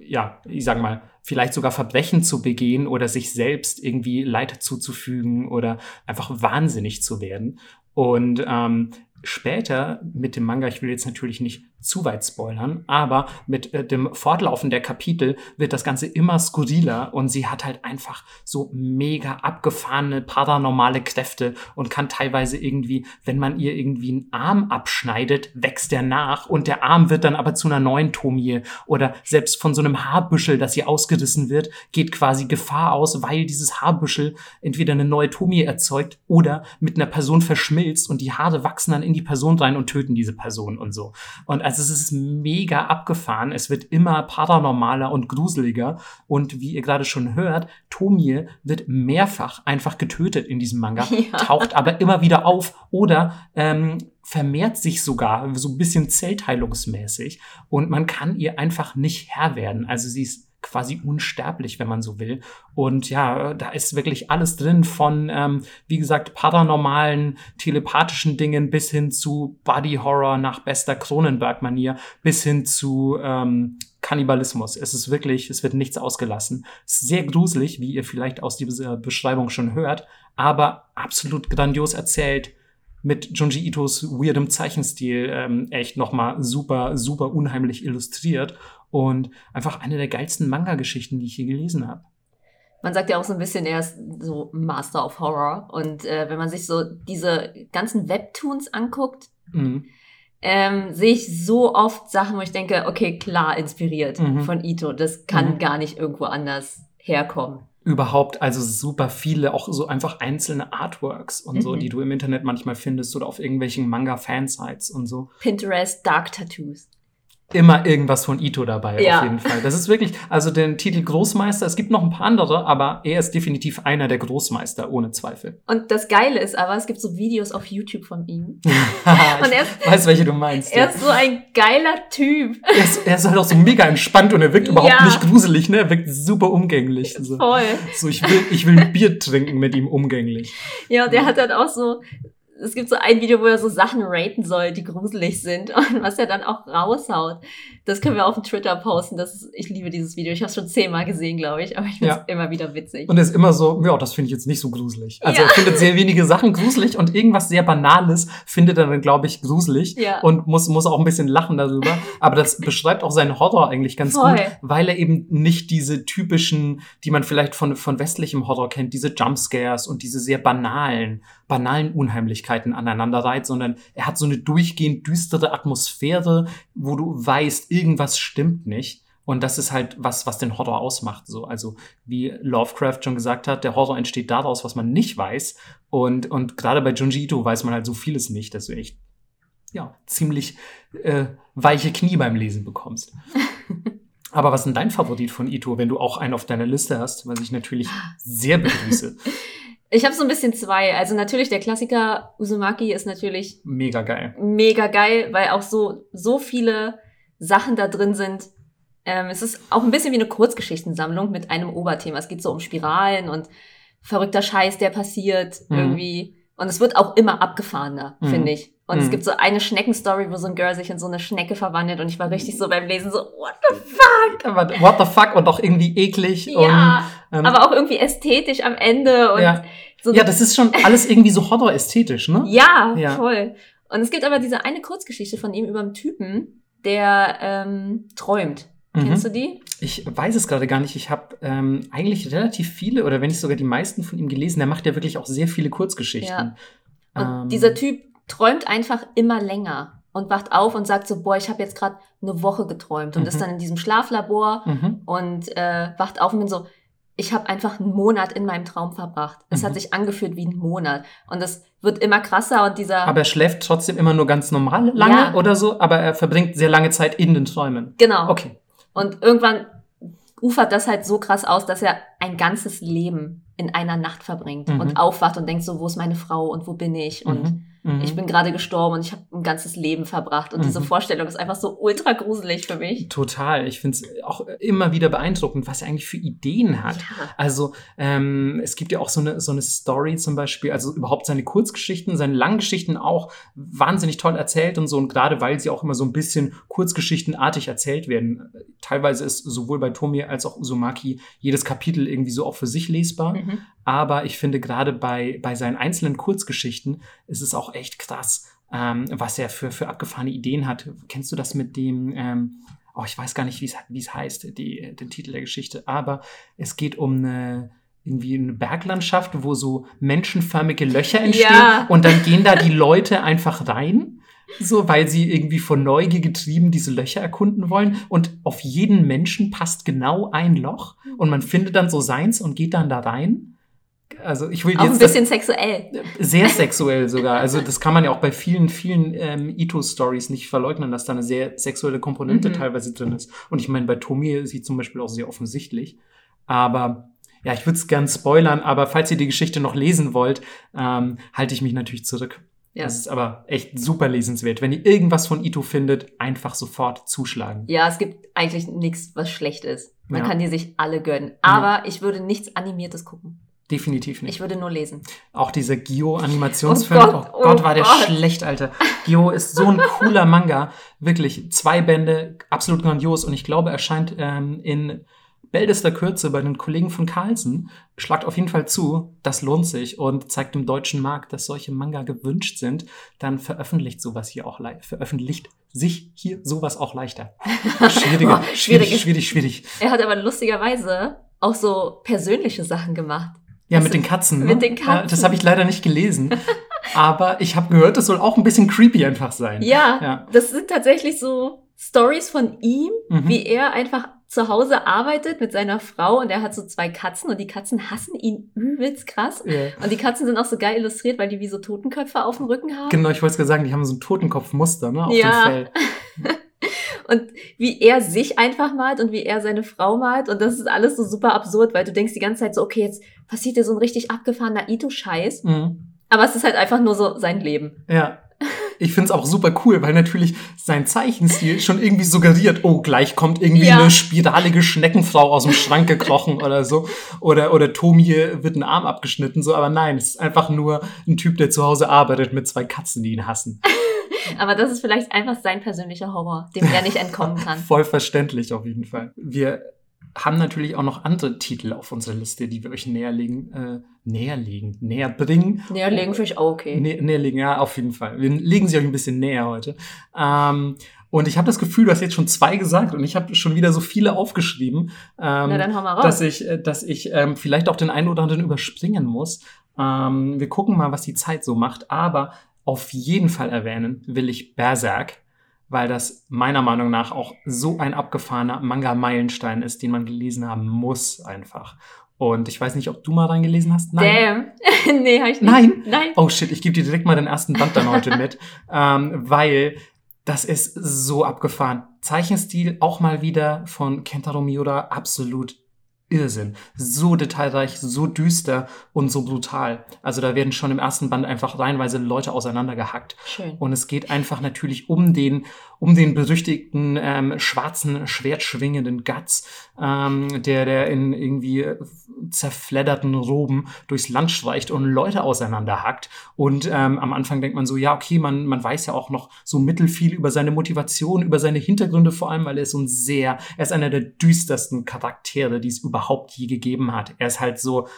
ja, ich sag mal, vielleicht sogar Verbrechen zu begehen oder sich selbst irgendwie Leid zuzufügen oder einfach wahnsinnig zu werden. Und ähm, später mit dem Manga, ich will jetzt natürlich nicht zu weit spoilern, aber mit äh, dem Fortlaufen der Kapitel wird das Ganze immer skurriler und sie hat halt einfach so mega abgefahrene paranormale Kräfte und kann teilweise irgendwie, wenn man ihr irgendwie einen Arm abschneidet, wächst der nach und der Arm wird dann aber zu einer neuen Tomie oder selbst von so einem Haarbüschel, das ihr ausgerissen wird, geht quasi Gefahr aus, weil dieses Haarbüschel entweder eine neue Tomie erzeugt oder mit einer Person verschmilzt und die Haare wachsen dann in die Person rein und töten diese Person und so. Und als also es ist mega abgefahren. Es wird immer paranormaler und gruseliger. Und wie ihr gerade schon hört, Tomie wird mehrfach einfach getötet in diesem Manga, ja. taucht aber immer wieder auf oder ähm, vermehrt sich sogar so ein bisschen zellteilungsmäßig. Und man kann ihr einfach nicht Herr werden. Also sie ist quasi unsterblich, wenn man so will. Und ja, da ist wirklich alles drin von, ähm, wie gesagt, paranormalen, telepathischen Dingen bis hin zu Body Horror nach bester Cronenberg-Manier, bis hin zu ähm, Kannibalismus. Es ist wirklich, es wird nichts ausgelassen. sehr gruselig, wie ihr vielleicht aus dieser Beschreibung schon hört, aber absolut grandios erzählt mit Junji Itos weirdem Zeichenstil ähm, echt nochmal super, super unheimlich illustriert und einfach eine der geilsten Manga-Geschichten, die ich je gelesen habe. Man sagt ja auch so ein bisschen, er ist so Master of Horror. Und äh, wenn man sich so diese ganzen Webtoons anguckt, mhm. ähm, sehe ich so oft Sachen, wo ich denke, okay, klar, inspiriert mhm. von Ito. Das kann mhm. gar nicht irgendwo anders herkommen überhaupt, also super viele, auch so einfach einzelne Artworks und mhm. so, die du im Internet manchmal findest oder auf irgendwelchen Manga-Fansites und so. Pinterest Dark Tattoos immer irgendwas von Ito dabei, ja. auf jeden Fall. Das ist wirklich, also den Titel Großmeister, es gibt noch ein paar andere, aber er ist definitiv einer der Großmeister, ohne Zweifel. Und das Geile ist aber, es gibt so Videos auf YouTube von ihm. und er ist, weiß, welche du meinst. Er ja. ist so ein geiler Typ. Er ist, er ist halt auch so mega entspannt und er wirkt überhaupt ja. nicht gruselig, ne? Er wirkt super umgänglich. So. Voll. So, ich will, ich will ein Bier trinken mit ihm umgänglich. Ja, und er hat dann auch so, es gibt so ein Video, wo er so Sachen raten soll, die gruselig sind und was er dann auch raushaut. Das können wir auf dem Twitter posten. Das ist, ich liebe dieses Video. Ich habe es schon zehnmal gesehen, glaube ich, aber ich finde es ja. immer wieder witzig. Und er ist immer so, ja, das finde ich jetzt nicht so gruselig. Also ja. er findet sehr wenige Sachen gruselig und irgendwas sehr Banales findet er dann, glaube ich, gruselig ja. und muss, muss auch ein bisschen lachen darüber. Aber das beschreibt auch seinen Horror eigentlich ganz Voll. gut, weil er eben nicht diese typischen, die man vielleicht von, von westlichem Horror kennt, diese Jumpscares und diese sehr banalen, banalen Unheimlichkeiten aneinander reiht, sondern er hat so eine durchgehend düstere Atmosphäre, wo du weißt, irgendwas stimmt nicht. Und das ist halt was, was den Horror ausmacht. So, also wie Lovecraft schon gesagt hat, der Horror entsteht daraus, was man nicht weiß. Und, und gerade bei Junji Ito weiß man halt so vieles nicht, dass du echt ja ziemlich äh, weiche Knie beim Lesen bekommst. Aber was ist denn dein Favorit von Ito, wenn du auch einen auf deiner Liste hast, was ich natürlich sehr begrüße? Ich habe so ein bisschen zwei. Also natürlich der Klassiker Uzumaki ist natürlich mega geil. Mega geil, weil auch so so viele Sachen da drin sind. Ähm, es ist auch ein bisschen wie eine Kurzgeschichtensammlung mit einem Oberthema. Es geht so um Spiralen und verrückter Scheiß, der passiert mhm. irgendwie. Und es wird auch immer abgefahrener, mhm. finde ich. Und mhm. es gibt so eine Schneckenstory, wo so ein Girl sich in so eine Schnecke verwandelt und ich war richtig so beim Lesen so, what the fuck? What the fuck und auch irgendwie eklig. Ja, und, ähm, aber auch irgendwie ästhetisch am Ende. Und ja. So ja, das ist schon alles irgendwie so horror-ästhetisch, ne? Ja, ja, voll. Und es gibt aber diese eine Kurzgeschichte von ihm über einen Typen, der ähm, träumt. Mhm. Kennst du die? Ich weiß es gerade gar nicht. Ich habe ähm, eigentlich relativ viele oder wenn nicht sogar die meisten von ihm gelesen. Der macht ja wirklich auch sehr viele Kurzgeschichten. Ja. Und ähm, dieser Typ träumt einfach immer länger. und wacht auf und sagt so, boah, ich habe jetzt gerade eine Woche geträumt und Mhm. ist dann in diesem Schlaflabor Mhm. und äh, wacht auf und bin so, ich habe einfach einen Monat in meinem Traum verbracht. Es Mhm. hat sich angefühlt wie ein Monat und es wird immer krasser und dieser Aber er schläft trotzdem immer nur ganz normal lange Ja. oder so, aber er verbringt sehr lange Zeit in den Träumen. genau Okay. und irgendwann ufert das halt so krass aus, dass er ein ganzes Leben in einer Nacht verbringt Mhm. und aufwacht und denkt so, wo ist meine Frau und wo bin ich und Mhm. Mhm. ich bin gerade gestorben und ich habe ein ganzes Leben verbracht und diese Mhm. Vorstellung ist einfach so ultra gruselig für mich. Total. Ich finde es auch immer wieder beeindruckend, was er eigentlich für Ideen hat. Ja. Also ähm, es gibt ja auch so eine, so eine Story zum Beispiel, also überhaupt seine Kurzgeschichten, seine Langgeschichten auch wahnsinnig toll erzählt und so. Und gerade weil sie auch immer so ein bisschen kurzgeschichtenartig erzählt werden. Teilweise ist sowohl bei Tomi als auch Uzumaki jedes Kapitel irgendwie so auch für sich lesbar. Mhm. Aber ich finde gerade bei, bei seinen einzelnen Kurzgeschichten ist es auch echt krass, ähm, was er für, für abgefahrene Ideen hat. Kennst du das mit dem, ähm, oh, ich weiß gar nicht, wie es wie es heißt, die, den Titel der Geschichte, aber es geht um eine irgendwie eine Berglandschaft, wo so menschenförmige Löcher entstehen Ja. und dann gehen da die Leute einfach rein, so weil sie irgendwie von Neugier getrieben diese Löcher erkunden wollen und auf jeden Menschen passt genau ein Loch und man findet dann so seins und geht dann da rein. Also ich will Auch ein jetzt das, bisschen sexuell. sehr sexuell sogar. Also das kann man ja auch bei vielen, vielen ähm, Ito-Stories nicht verleugnen, dass da eine sehr sexuelle Komponente Mhm. teilweise drin ist. Und ich meine, bei Tomie ist sie zum Beispiel auch sehr offensichtlich. Aber ja, ich würde es gern spoilern, aber falls ihr die Geschichte noch lesen wollt, ähm, halte ich mich natürlich zurück. Ja. Das ist aber echt super lesenswert. Wenn ihr irgendwas von Ito findet, einfach sofort zuschlagen. Ja, es gibt eigentlich nichts, was schlecht ist. Man Ja. kann die sich alle gönnen. Aber ich würde nichts Animiertes gucken. Definitiv nicht. Ich würde nur lesen. Auch dieser Gio-Animationsfilm. Oh Oh Gott, Gott, oh war der Gott. schlecht, Alter. Gio ist so ein cooler Manga. Wirklich. Zwei Bände, absolut grandios. Und ich glaube, er scheint ähm, in bältester Kürze bei den Kollegen von Carlsen. Schlagt auf jeden Fall zu. Das lohnt sich und zeigt dem deutschen Markt, dass solche Manga gewünscht sind. Dann veröffentlicht sowas hier auch leicht. Veröffentlicht sich hier sowas auch leichter. Schwieriger. Oh, schwierig, schwierig. schwierig, schwierig. Er hat aber lustigerweise auch so persönliche Sachen gemacht. Ja, mit den Katzen. Ne? mit den Ja, Katzen. das habe ich leider nicht gelesen. Aber ich habe gehört, das soll auch ein bisschen creepy einfach sein. Ja, Ja. das sind tatsächlich so Stories von ihm, Mhm. wie er einfach zu Hause arbeitet mit seiner Frau und er hat so zwei Katzen und die Katzen hassen ihn übelst krass. Ja. Und die Katzen sind auch so geil illustriert, weil die wie so Totenköpfe auf dem Rücken haben. Genau, ich wollte gerade sagen, die haben so ein Totenkopfmuster ne, auf Ja. dem Fell. Und wie er sich einfach malt und wie er seine Frau malt. Und das ist alles so super absurd, weil du denkst die ganze Zeit so, okay, jetzt passiert dir so ein richtig abgefahrener Ito-Scheiß. Mhm. Aber es ist halt einfach nur so sein Leben. Ja. Ich finde es auch super cool, weil natürlich sein Zeichenstil schon irgendwie suggeriert, oh, gleich kommt irgendwie Ja. eine spiralige Schneckenfrau aus dem Schrank gekrochen oder so. Oder, oder Tomi wird ein Arm abgeschnitten, so. Aber nein, es ist einfach nur ein Typ, der zu Hause arbeitet mit zwei Katzen, die ihn hassen. Aber das ist vielleicht einfach sein persönlicher Horror, dem er nicht entkommen kann. Voll verständlich auf jeden Fall. Wir haben natürlich auch noch andere Titel auf unserer Liste, die wir euch näherlegen, äh, näherlegen, näher bringen. Näher legen finde ich auch okay. Nä näherlegen, ja, auf jeden Fall. Wir legen sie euch ein bisschen näher heute. Ähm, und ich habe das Gefühl, du hast jetzt schon zwei gesagt und ich habe schon wieder so viele aufgeschrieben, ähm, Na, dann hau mal raus. dass ich, äh, dass ich ähm, vielleicht auch den einen oder anderen überspringen muss. Ähm, wir gucken mal, was die Zeit so macht. Aber auf jeden Fall erwähnen will ich Berserk, weil das meiner Meinung nach auch so ein abgefahrener Manga-Meilenstein ist, den man gelesen haben muss einfach. Und ich weiß nicht, ob du mal reingelesen hast. Damn. nee, hab ich nicht. Nein? Nein. Oh shit, ich gebe dir direkt mal den ersten Band dann heute mit, ähm, weil das ist so abgefahren. Zeichenstil auch mal wieder von Kentaro Miura absolut Irrsinn. So detailreich, so düster und so brutal. Also da werden schon im ersten Band einfach reihenweise Leute auseinandergehackt. Schön. Und es geht einfach natürlich um den, um den berüchtigten ähm, schwarzen, schwertschwingenden Guts, ähm, der, der in irgendwie äh, zerfledderten Roben durchs Land streicht und Leute auseinanderhackt. Und ähm, am Anfang denkt man so, ja, okay, man, man weiß ja auch noch so mittelfiel über seine Motivation, über seine Hintergründe vor allem, weil er ist so ein sehr, er ist einer der düstersten Charaktere, die es überhaupt je gegeben hat. Er ist halt so,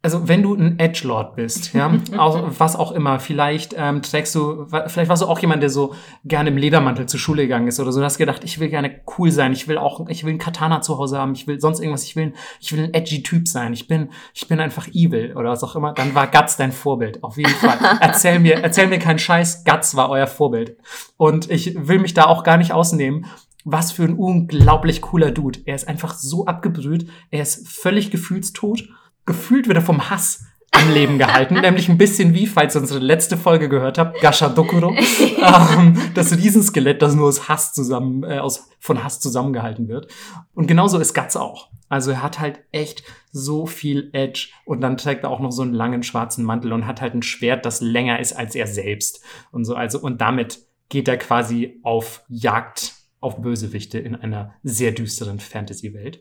also wenn du ein Edgelord bist, ja, auch, was auch immer, vielleicht ähm, trägst du, vielleicht warst du auch jemand, der so gerne im Ledermantel zur Schule gegangen ist oder so, du hast gedacht, ich will gerne cool sein, ich will auch, ich will ein Katana zu Hause haben, ich will sonst irgendwas, ich will, ich will ein edgy Typ sein, ich bin, ich bin einfach evil oder was auch immer, dann war Guts dein Vorbild, auf jeden Fall. erzähl mir, erzähl mir keinen Scheiß, Guts war euer Vorbild. Und ich will mich da auch gar nicht ausnehmen was für ein unglaublich cooler Dude. Er ist einfach so abgebrüht, er ist völlig gefühlstot gefühlt wieder vom Hass am Leben gehalten, nämlich ein bisschen wie, falls ihr unsere letzte Folge gehört habt, Gasha Dokuro, ähm, das Riesenskelett, das nur aus Hass zusammen, äh, aus, von Hass zusammengehalten wird. Und genauso ist Guts auch. Also er hat halt echt so viel Edge und dann trägt er auch noch so einen langen schwarzen Mantel und hat halt ein Schwert, das länger ist als er selbst und so. Also, und damit geht er quasi auf Jagd auf Bösewichte in einer sehr düsteren Fantasy-Welt.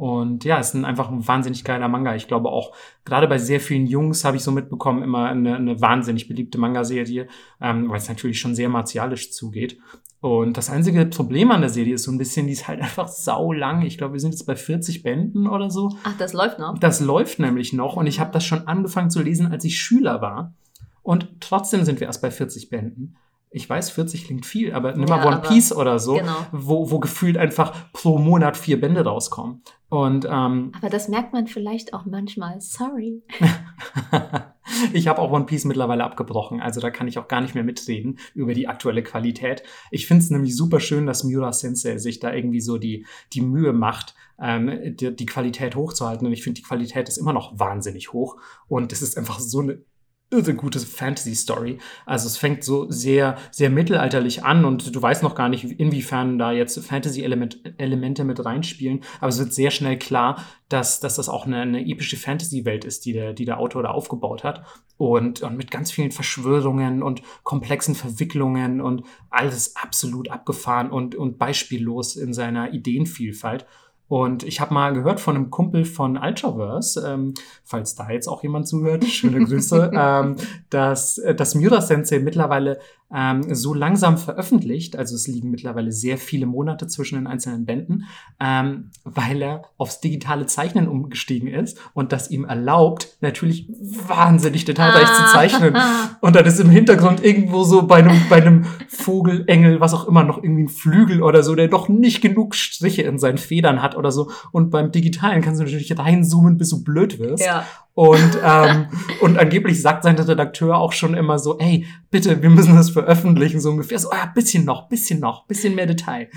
Und ja, es ist ein, einfach ein wahnsinnig geiler Manga. Ich glaube auch, gerade bei sehr vielen Jungs habe ich so mitbekommen, immer eine, eine wahnsinnig beliebte Manga-Serie, ähm, weil es natürlich schon sehr martialisch zugeht. Und das einzige Problem an der Serie ist so ein bisschen, die ist halt einfach sau lang. Ich glaube, wir sind jetzt bei 40 Bänden oder so. Ach, das läuft noch? Das läuft nämlich noch. Und ich habe das schon angefangen zu lesen, als ich Schüler war. Und trotzdem sind wir erst bei 40 Bänden ich weiß, 40 klingt viel, aber nimm mal ja, One Piece oder so, genau. wo, wo gefühlt einfach pro Monat vier Bände rauskommen. Und, ähm, aber das merkt man vielleicht auch manchmal. Sorry. ich habe auch One Piece mittlerweile abgebrochen, also da kann ich auch gar nicht mehr mitreden über die aktuelle Qualität. Ich finde es nämlich super schön, dass Miura Sensei sich da irgendwie so die, die Mühe macht, ähm, die, die Qualität hochzuhalten. Und ich finde, die Qualität ist immer noch wahnsinnig hoch. Und es ist einfach so eine irre gute Fantasy-Story. Also es fängt so sehr, sehr mittelalterlich an und du weißt noch gar nicht, inwiefern da jetzt Fantasy-Elemente mit reinspielen. Aber es wird sehr schnell klar, dass, dass das auch eine, eine epische Fantasy-Welt ist, die der, die der Autor da aufgebaut hat. Und, und mit ganz vielen Verschwörungen und komplexen Verwicklungen und alles absolut abgefahren und, und beispiellos in seiner Ideenvielfalt. Und ich habe mal gehört von einem Kumpel von Ultraverse, ähm, falls da jetzt auch jemand zuhört, schöne Grüße, ähm, dass, äh, dass Miura Sensei mittlerweile ähm, so langsam veröffentlicht, also es liegen mittlerweile sehr viele Monate zwischen den einzelnen Bänden, ähm, weil er aufs digitale Zeichnen umgestiegen ist und das ihm erlaubt, natürlich wahnsinnig detailreich ah. zu zeichnen. Und dann ist im Hintergrund irgendwo so bei einem, bei einem Vogel, Engel, was auch immer, noch irgendwie ein Flügel oder so, der doch nicht genug Striche in seinen Federn hat oder so. Und beim Digitalen kannst du natürlich reinzoomen, bis du blöd wirst. Ja. Und, ähm, und angeblich sagt sein Redakteur auch schon immer so, ey, bitte, wir müssen das veröffentlichen, so ungefähr. So, ah, bisschen noch, bisschen noch, bisschen mehr Detail.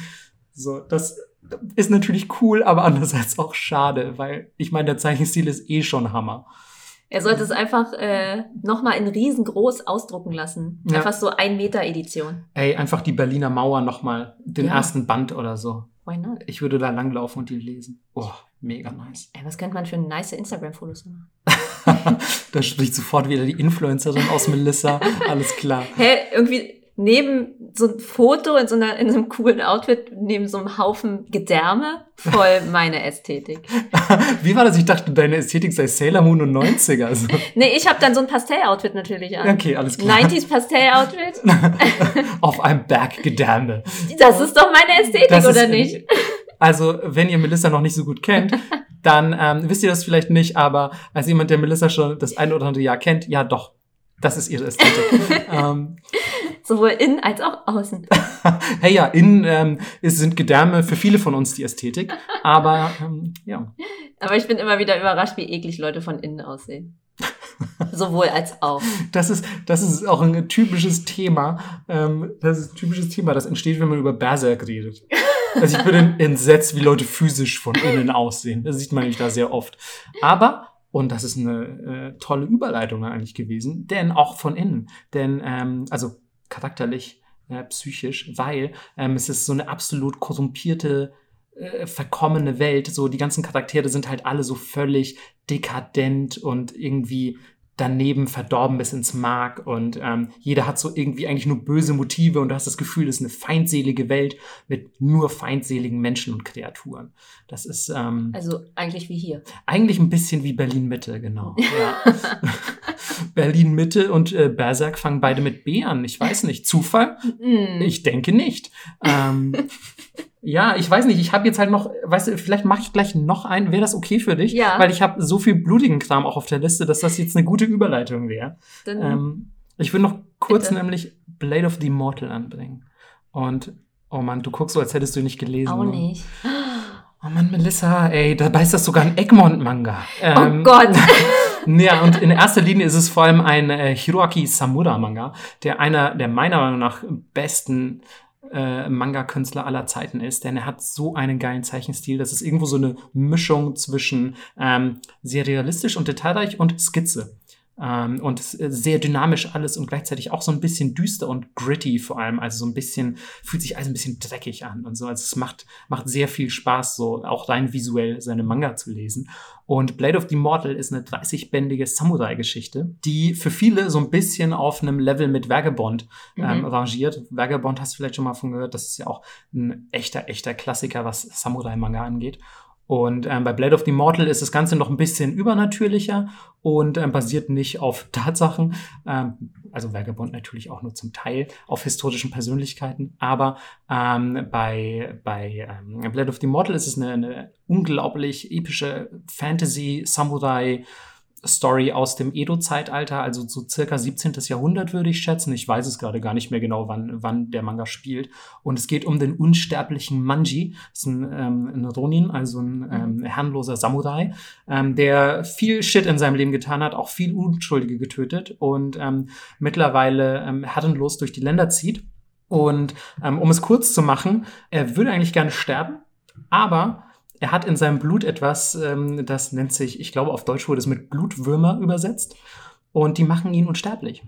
So, das ist natürlich cool, aber andererseits auch schade, weil ich meine, der Zeichenstil ist eh schon Hammer. Er sollte es einfach äh, nochmal in riesengroß ausdrucken lassen. Ja. Einfach so ein Meter Edition. Ey, einfach die Berliner Mauer nochmal, den ja. ersten Band oder so. Why not? Ich würde da langlaufen und die lesen. Oh, mega nice. Ey, was könnte man für nice Instagram-Fotos machen? da spricht sofort wieder die Influencerin aus Melissa. Alles klar. Hä, irgendwie neben so ein Foto in so, einer, in so einem coolen Outfit, neben so einem Haufen Gedärme, voll meine Ästhetik. Wie war das? Ich dachte, deine Ästhetik sei Sailor Moon und 90er. Also. nee, ich habe dann so ein Pastell-Outfit natürlich an. Okay, alles klar. 90s Pastell-Outfit. Auf einem Berg Gedärme. Das ist doch meine Ästhetik, das oder nicht? Also, wenn ihr Melissa noch nicht so gut kennt, dann ähm, wisst ihr das vielleicht nicht, aber als jemand, der Melissa schon das ein oder andere Jahr kennt, ja doch, das ist ihre Ästhetik. ähm, Sowohl innen als auch außen. hey ja, innen ähm, sind Gedärme für viele von uns die Ästhetik, aber ähm, ja. Aber ich bin immer wieder überrascht, wie eklig Leute von innen aussehen. Sowohl als auch. Das ist, das ist auch ein typisches Thema. Ähm, das ist ein typisches Thema, das entsteht, wenn man über Berserk redet. Also ich bin entsetzt, wie Leute physisch von innen aussehen. Das sieht man nämlich da sehr oft. Aber und das ist eine äh, tolle Überleitung eigentlich gewesen, denn auch von innen. Denn, ähm, also charakterlich, äh, psychisch, weil ähm, es ist so eine absolut korrumpierte, äh, verkommene Welt. So, die ganzen Charaktere sind halt alle so völlig dekadent und irgendwie daneben verdorben bis ins Mark und ähm, jeder hat so irgendwie eigentlich nur böse Motive und du hast das Gefühl, es ist eine feindselige Welt mit nur feindseligen Menschen und Kreaturen. Das ist ähm, also eigentlich wie hier. Eigentlich ein bisschen wie Berlin Mitte, genau. ja. Berlin Mitte und äh, Berserk fangen beide mit B an. Ich weiß nicht, Zufall? Ich denke nicht. Ähm, Ja, ich weiß nicht, ich habe jetzt halt noch, weißt du, vielleicht mache ich gleich noch einen, wäre das okay für dich? Ja. Weil ich habe so viel blutigen Kram auch auf der Liste, dass das jetzt eine gute Überleitung wäre. Ähm, ich will noch kurz Bitte. nämlich Blade of the Immortal anbringen. Und, oh Mann, du guckst so, als hättest du nicht gelesen. Auch nicht. Oh Mann, Melissa, ey, dabei ist das sogar ein Egmont-Manga. Ähm, oh Gott. Ja, und in erster Linie ist es vor allem ein äh, Hiroaki Samura-Manga, der einer der meiner Meinung nach besten äh, Manga-Künstler aller Zeiten ist, denn er hat so einen geilen Zeichenstil. Das ist irgendwo so eine Mischung zwischen ähm, sehr realistisch und detailreich und Skizze. Ähm, und ist sehr dynamisch alles und gleichzeitig auch so ein bisschen düster und gritty vor allem. Also so ein bisschen, fühlt sich alles ein bisschen dreckig an und so. Also es macht, macht sehr viel Spaß, so auch rein visuell seine Manga zu lesen. Und Blade of the Immortal ist eine 30-bändige Samurai-Geschichte, die für viele so ein bisschen auf einem Level mit Vagabond ähm, Mhm. rangiert. Vagabond hast du vielleicht schon mal von gehört. Das ist ja auch ein echter, echter Klassiker, was Samurai-Manga angeht. Und ähm, bei Blade of the Immortal ist das Ganze noch ein bisschen übernatürlicher und ähm, basiert nicht auf Tatsachen, ähm, also Vagabond natürlich auch nur zum Teil auf historischen Persönlichkeiten, aber ähm, bei, bei ähm, Blade of the Immortal ist es eine, eine unglaublich epische Fantasy-Samurai- Story aus dem Edo-Zeitalter, also so circa 17. Jahrhundert würde ich schätzen. Ich weiß es gerade gar nicht mehr genau, wann, wann der Manga spielt. Und es geht um den unsterblichen Manji. Das ist ein, ähm, ein Ronin, also ein ähm, herrenloser Samurai, ähm, der viel Shit in seinem Leben getan hat, auch viel Unschuldige getötet und ähm, mittlerweile ähm, herrenlos durch die Länder zieht. Und ähm, um es kurz zu machen, er würde eigentlich gerne sterben, aber er hat in seinem Blut etwas, ähm, das nennt sich, ich glaube, auf Deutsch wurde es mit Blutwürmer übersetzt. Und die machen ihn unsterblich.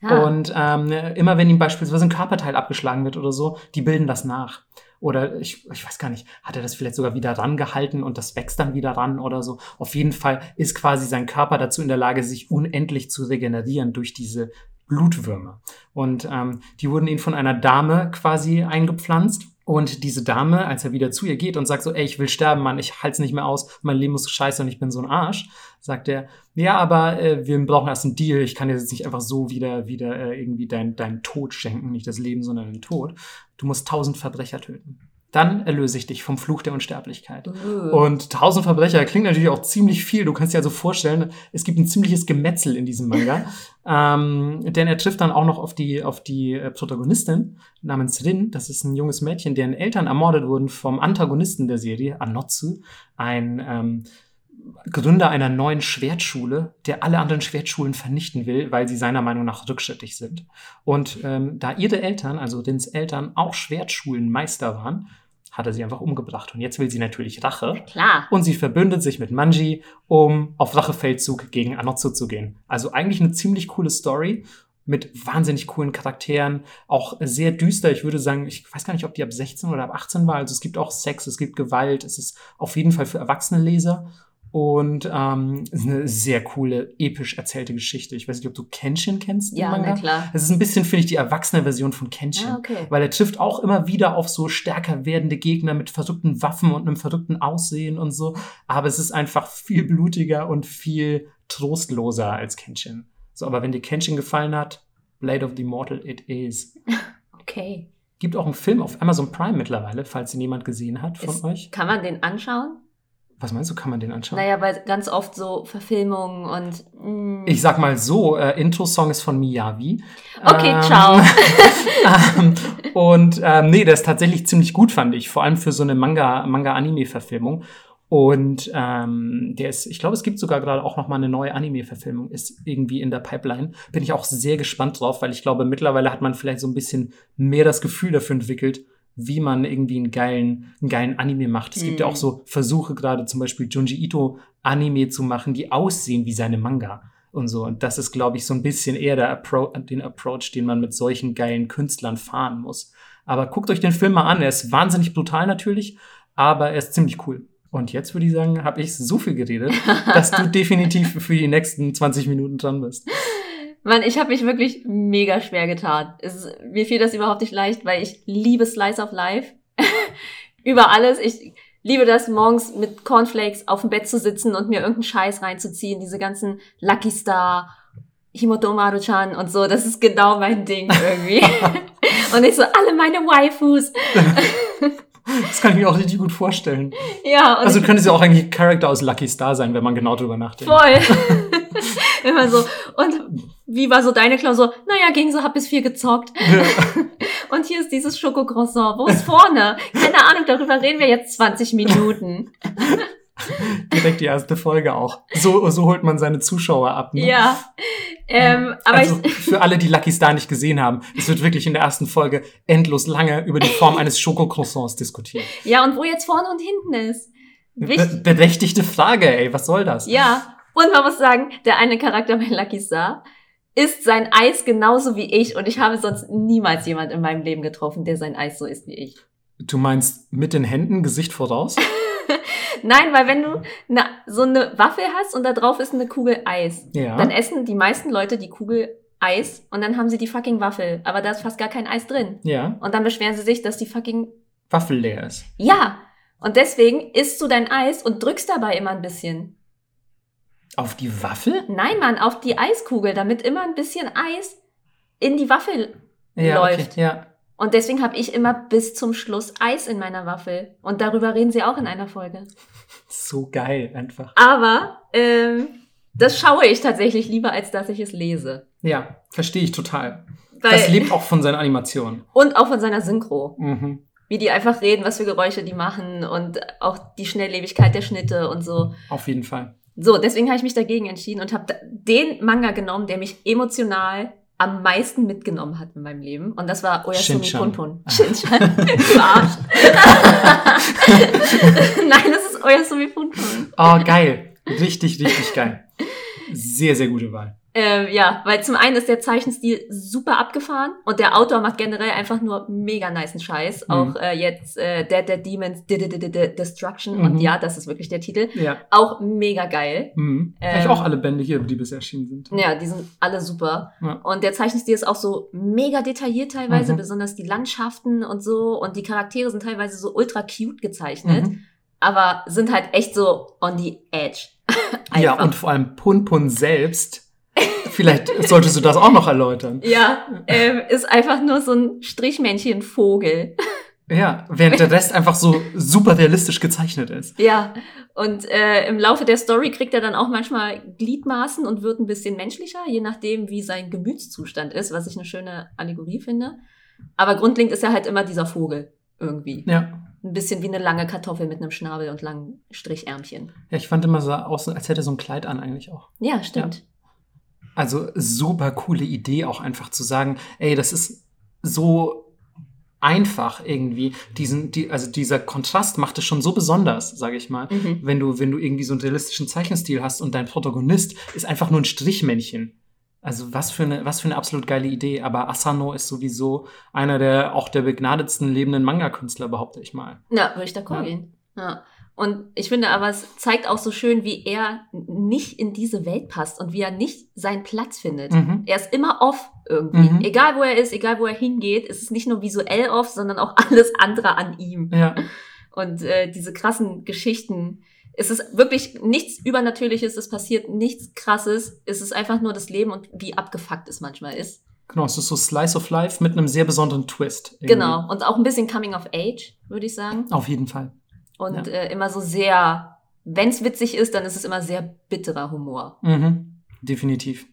Ah, Und ähm, immer wenn ihm beispielsweise ein Körperteil abgeschlagen wird oder so, die bilden das nach. Oder ich, ich weiß gar nicht, hat er das vielleicht sogar wieder rangehalten und das wächst dann wieder ran oder so. Auf jeden Fall ist quasi sein Körper dazu in der Lage, sich unendlich zu regenerieren durch diese Blutwürmer. Und ähm, die wurden ihm von einer Dame quasi eingepflanzt. Und diese Dame, als er wieder zu ihr geht und sagt so, ey, ich will sterben, Mann, ich halte es nicht mehr aus, mein Leben ist scheiße und ich bin so ein Arsch, sagt er, ja, aber äh, wir brauchen erst einen Deal, ich kann dir jetzt nicht einfach so wieder, wieder äh, irgendwie deinen dein Tod schenken, nicht das Leben, sondern den Tod. Du musst tausend Verbrecher töten. Dann erlöse ich dich vom Fluch der Unsterblichkeit. uh. Und tausend Verbrecher klingt natürlich auch ziemlich viel. Du kannst dir also vorstellen, es gibt ein ziemliches Gemetzel in diesem Manga. ähm, denn er trifft dann auch noch auf die, auf die äh, Protagonistin namens Rin. Das ist ein junges Mädchen, deren Eltern ermordet wurden vom Antagonisten der Serie, Anotsu, ein ähm, Gründer einer neuen Schwertschule, der alle anderen Schwertschulen vernichten will, weil sie seiner Meinung nach rückschrittig sind. Und ähm, da ihre Eltern, also Rins Eltern, auch Schwertschulenmeister waren, hat er sie einfach umgebracht. Und jetzt will sie natürlich Rache. Klar. Und sie verbündet sich mit Manji, um auf Rachefeldzug gegen Anotsu zu gehen. Also eigentlich eine ziemlich coole Story mit wahnsinnig coolen Charakteren, auch sehr düster. Ich würde sagen, ich weiß gar nicht, ob die ab 16 oder ab 18 war. Also es gibt auch Sex, es gibt Gewalt, es ist auf jeden Fall für erwachsene Leser. Und ähm, ist eine sehr coole, episch erzählte Geschichte. Ich weiß nicht, ob du Kenshin kennst. Ja, na klar. Es ist ein bisschen, finde ich, die erwachsene Version von Kenshin. Ah, okay. Weil er trifft auch immer wieder auf so stärker werdende Gegner mit verrückten Waffen und einem verrückten Aussehen und so. Aber es ist einfach viel blutiger und viel trostloser als Kenshin. So, aber wenn dir Kenshin gefallen hat, Blade of the Immortal it is. Okay. Gibt auch einen Film auf Amazon Prime mittlerweile, falls ihn jemand gesehen hat von Ist- euch. Kann man den anschauen? Was meinst du, kann man den anschauen? Naja, weil ganz oft so Verfilmungen und. mm. Ich sag mal so, äh, Intro-Song ist von Miyavi. Okay, Ähm, ciao. ähm, und ähm, nee, der ist tatsächlich ziemlich gut, fand ich. Vor allem für so eine Manga- Manga-Anime-Verfilmung. und ähm, der ist, ich glaube, es gibt sogar gerade auch noch mal eine neue Anime-Verfilmung, ist irgendwie in der Pipeline. Bin ich auch sehr gespannt drauf, weil ich glaube, mittlerweile hat man vielleicht so ein bisschen mehr das Gefühl dafür entwickelt, wie man irgendwie einen geilen, einen geilen Anime macht. Es gibt ja Mhm. auch so Versuche, gerade zum Beispiel Junji Ito Anime zu machen, die aussehen wie seine Manga und so. Und das ist, glaube ich, so ein bisschen eher der Appro den Approach, den man mit solchen geilen Künstlern fahren muss. Aber guckt euch den Film mal an. Er ist wahnsinnig brutal natürlich, aber er ist ziemlich cool. Und jetzt würde ich sagen, habe ich so viel geredet, dass du definitiv für die nächsten 20 Minuten dran bist. Mann, ich habe mich wirklich mega schwer getan. Es, mir fiel das überhaupt nicht leicht, weil ich liebe Slice of Life. Über alles. Ich liebe das, morgens mit Cornflakes auf dem Bett zu sitzen und mir irgendeinen Scheiß reinzuziehen. Diese ganzen Lucky Star, Himoto Maru-chan und so. Das ist genau mein Ding irgendwie. und ich so, alle meine Waifus. Das kann ich mir auch richtig gut vorstellen. Ja, Also könnte es ja auch eigentlich Charakter aus Lucky Star sein, wenn man genau drüber nachdenkt. voll. Immer so. Und wie war so deine Klausur? Naja, ging so, hab bis vier gezockt. Und hier ist dieses Schokocroissant. Wo ist vorne? Keine Ahnung, darüber reden wir jetzt 20 Minuten. Direkt die erste Folge auch. So, so holt man seine Zuschauer ab. Ne? Ja. Ähm, aber also ich, für alle, die Lucky Star nicht gesehen haben, es wird wirklich in der ersten Folge endlos lange über die Form eines Schokocroissants diskutiert. ja, und wo jetzt vorne und hinten ist. Wichtig. Be berechtigte Frage, ey, was soll das? Ja, und man muss sagen, der eine Charakter bei Lucky Star isst sein Eis genauso wie ich und ich habe sonst niemals jemand in meinem Leben getroffen, der sein Eis so isst wie ich. Du meinst mit den Händen, Gesicht voraus? Nein, weil wenn du na, so eine Waffel hast und da drauf ist eine Kugel Eis, Ja. dann essen die meisten Leute die Kugel Eis und dann haben sie die fucking Waffel, aber da ist fast gar kein Eis drin. Ja. Und dann beschweren sie sich, dass die fucking Waffel leer ist. ja. Und deswegen isst du dein Eis und drückst dabei immer ein bisschen. Auf die Waffel? Nein, Mann, auf die Eiskugel, damit immer ein bisschen Eis in die Waffel Ja, läuft. Okay. Ja. Und deswegen habe ich immer bis zum Schluss Eis in meiner Waffel. Und darüber reden sie auch in einer Folge. So geil, einfach. Aber ähm, das schaue ich tatsächlich lieber, als dass ich es lese. Ja, verstehe ich total. Weil, Das lebt auch von seiner Animation. und auch von seiner Synchro. Mhm. Wie die einfach reden, was für Geräusche die machen und auch die Schnelllebigkeit der Schnitte und so. Auf jeden Fall. So, deswegen habe ich mich dagegen entschieden und habe den Manga genommen, der mich emotional am meisten mitgenommen hat in meinem Leben. Und das war Oyasumi. Punpun. Shin-chan. Du Arsch. Nein, das ist Oyasumi Punpun. Oh, geil. Richtig, richtig geil. Sehr, sehr gute Wahl. Ähm, ja, weil zum einen ist der Zeichenstil super abgefahren und der Autor macht generell einfach nur mega nicen Scheiß. Mhm. Auch äh, jetzt äh, Dead Dead Demons D -D -D -D -D Destruction Mhm. und ja, das ist wirklich der Titel. Ja. Auch mega geil. Mhm. Ähm, ich auch alle Bände hier, die bisher erschienen sind. Ja, die sind alle super. Ja. Und der Zeichenstil ist auch so mega detailliert teilweise, Mhm. besonders die Landschaften und so. Und die Charaktere sind teilweise so ultra cute gezeichnet, Mhm. aber sind halt echt so on the edge. Ja, und vor allem Punpun selbst. Vielleicht solltest du das auch noch erläutern. Ja, ähm, ist einfach nur so ein Strichmännchen-Vogel. Ja, während der Rest einfach so super realistisch gezeichnet ist. Ja, und äh, im Laufe der Story kriegt er dann auch manchmal Gliedmaßen und wird ein bisschen menschlicher, je nachdem, wie sein Gemütszustand ist, was ich eine schöne Allegorie finde. Aber grundlegend ist er halt immer dieser Vogel irgendwie. Ja. Ein bisschen wie eine lange Kartoffel mit einem Schnabel und langen Strichärmchen. Ja, ich fand immer so aus, als hätte er so ein Kleid an eigentlich auch. Ja, stimmt. Also super coole Idee auch einfach zu sagen, ey, das ist so einfach irgendwie. Diesen, die, also dieser Kontrast macht es schon so besonders, sage ich mal. Mhm. Wenn du, wenn du irgendwie so einen realistischen Zeichenstil hast und dein Protagonist ist einfach nur ein Strichmännchen. Also was für eine, was für eine absolut geile Idee. Aber Asano ist sowieso einer der, auch der begnadetsten lebenden Manga-Künstler, behaupte ich mal. Ja, würde ich d'accord Ja. gehen. Ja. Und ich finde aber, es zeigt auch so schön, wie er nicht in diese Welt passt und wie er nicht seinen Platz findet. Mhm. Er ist immer off irgendwie. Mhm. Egal wo er ist, egal wo er hingeht, ist es nicht nur visuell off, sondern auch alles andere an ihm. Ja, Und äh, diese krassen Geschichten. Es ist wirklich nichts Übernatürliches, es passiert nichts Krasses. Es ist einfach nur das Leben und wie abgefuckt es manchmal ist. genau. Es ist so Slice of Life mit einem sehr besonderen Twist. irgendwie. Genau. Und auch ein bisschen Coming of Age, würde ich sagen. Auf jeden Fall. Und Ja. äh, immer so sehr, wenn es witzig ist, dann ist es immer sehr bitterer Humor. Mhm, definitiv.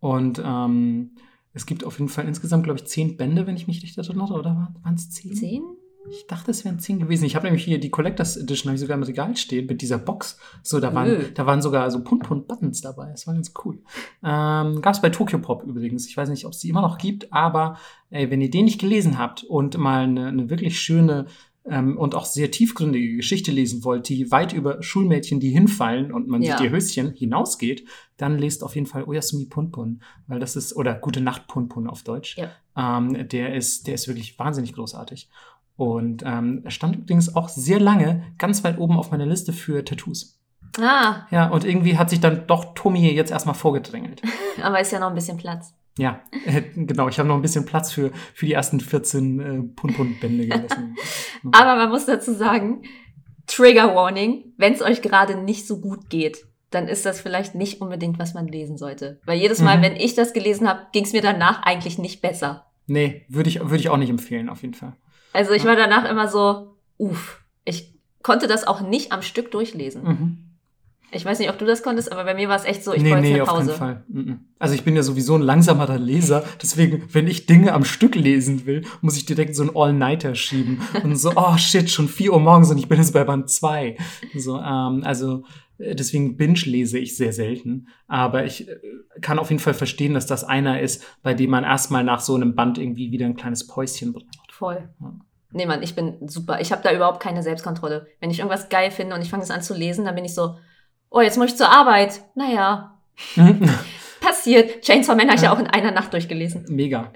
Und ähm, es gibt auf jeden Fall insgesamt, glaube ich, zehn Bände, wenn ich mich richtig erinnere, oder waren es zehn? Zehn? Ich dachte, es wären zehn gewesen. Ich habe nämlich hier die Collectors Edition, habe ich sogar im Regal stehen, mit dieser Box. So, da waren, Nö. da waren sogar so Punt-Punt-Buttons dabei. Das war ganz cool. Ähm, Gab es bei Tokyo Pop übrigens. Ich weiß nicht, ob es die immer noch gibt, aber ey, wenn ihr den nicht gelesen habt und mal eine, eine wirklich schöne ähm, und auch sehr tiefgründige Geschichte lesen wollt, die weit über Schulmädchen, die hinfallen und man Ja. sieht ihr Höschen, hinausgeht, dann lest auf jeden Fall Oyasumi Punpun, weil das ist, oder Gute Nacht Punpun auf Deutsch. Ja. Ähm, der, ist, der ist wirklich wahnsinnig großartig. Und ähm, er stand übrigens auch sehr lange ganz weit oben auf meiner Liste für Tattoos. Ah, Ja, und irgendwie hat sich dann doch Tommy jetzt erstmal vorgedrängelt. aber ist ja noch ein bisschen Platz. Ja, äh, genau. Ich habe noch ein bisschen Platz für, für die ersten 14 äh, Punpun-Bände gelassen. Aber man muss dazu sagen, Trigger Warning, wenn es euch gerade nicht so gut geht, dann ist das vielleicht nicht unbedingt, was man lesen sollte. Weil jedes Mal, Mhm. wenn ich das gelesen habe, ging es mir danach eigentlich nicht besser. nee, würde ich, würde ich auch nicht empfehlen, auf jeden Fall. Also ich war danach immer so, uff. Ich konnte das auch nicht am Stück durchlesen. Mhm. Ich weiß nicht, ob du das konntest, aber bei mir war es echt so, ich nee, wollte nee, eine auf Pause. keinen Fall. Also ich bin ja sowieso ein langsamerer Leser, deswegen, wenn ich Dinge am Stück lesen will, muss ich direkt so einen All-Nighter schieben und so, oh shit, schon 4 Uhr morgens und ich bin jetzt bei Band 2. So, ähm, also äh, deswegen binge-lese ich sehr selten, aber ich äh, kann auf jeden Fall verstehen, dass das einer ist, bei dem man erstmal nach so einem Band irgendwie wieder ein kleines Päuschen braucht. Voll. Ja. Nee, Mann, ich bin super. Ich habe da überhaupt keine Selbstkontrolle. Wenn ich irgendwas geil finde und ich fange es an zu lesen, dann bin ich so, oh, jetzt muss ich zur Arbeit. Naja, passiert. Chainsaw Man habe ich ja auch in einer Nacht durchgelesen. Mega.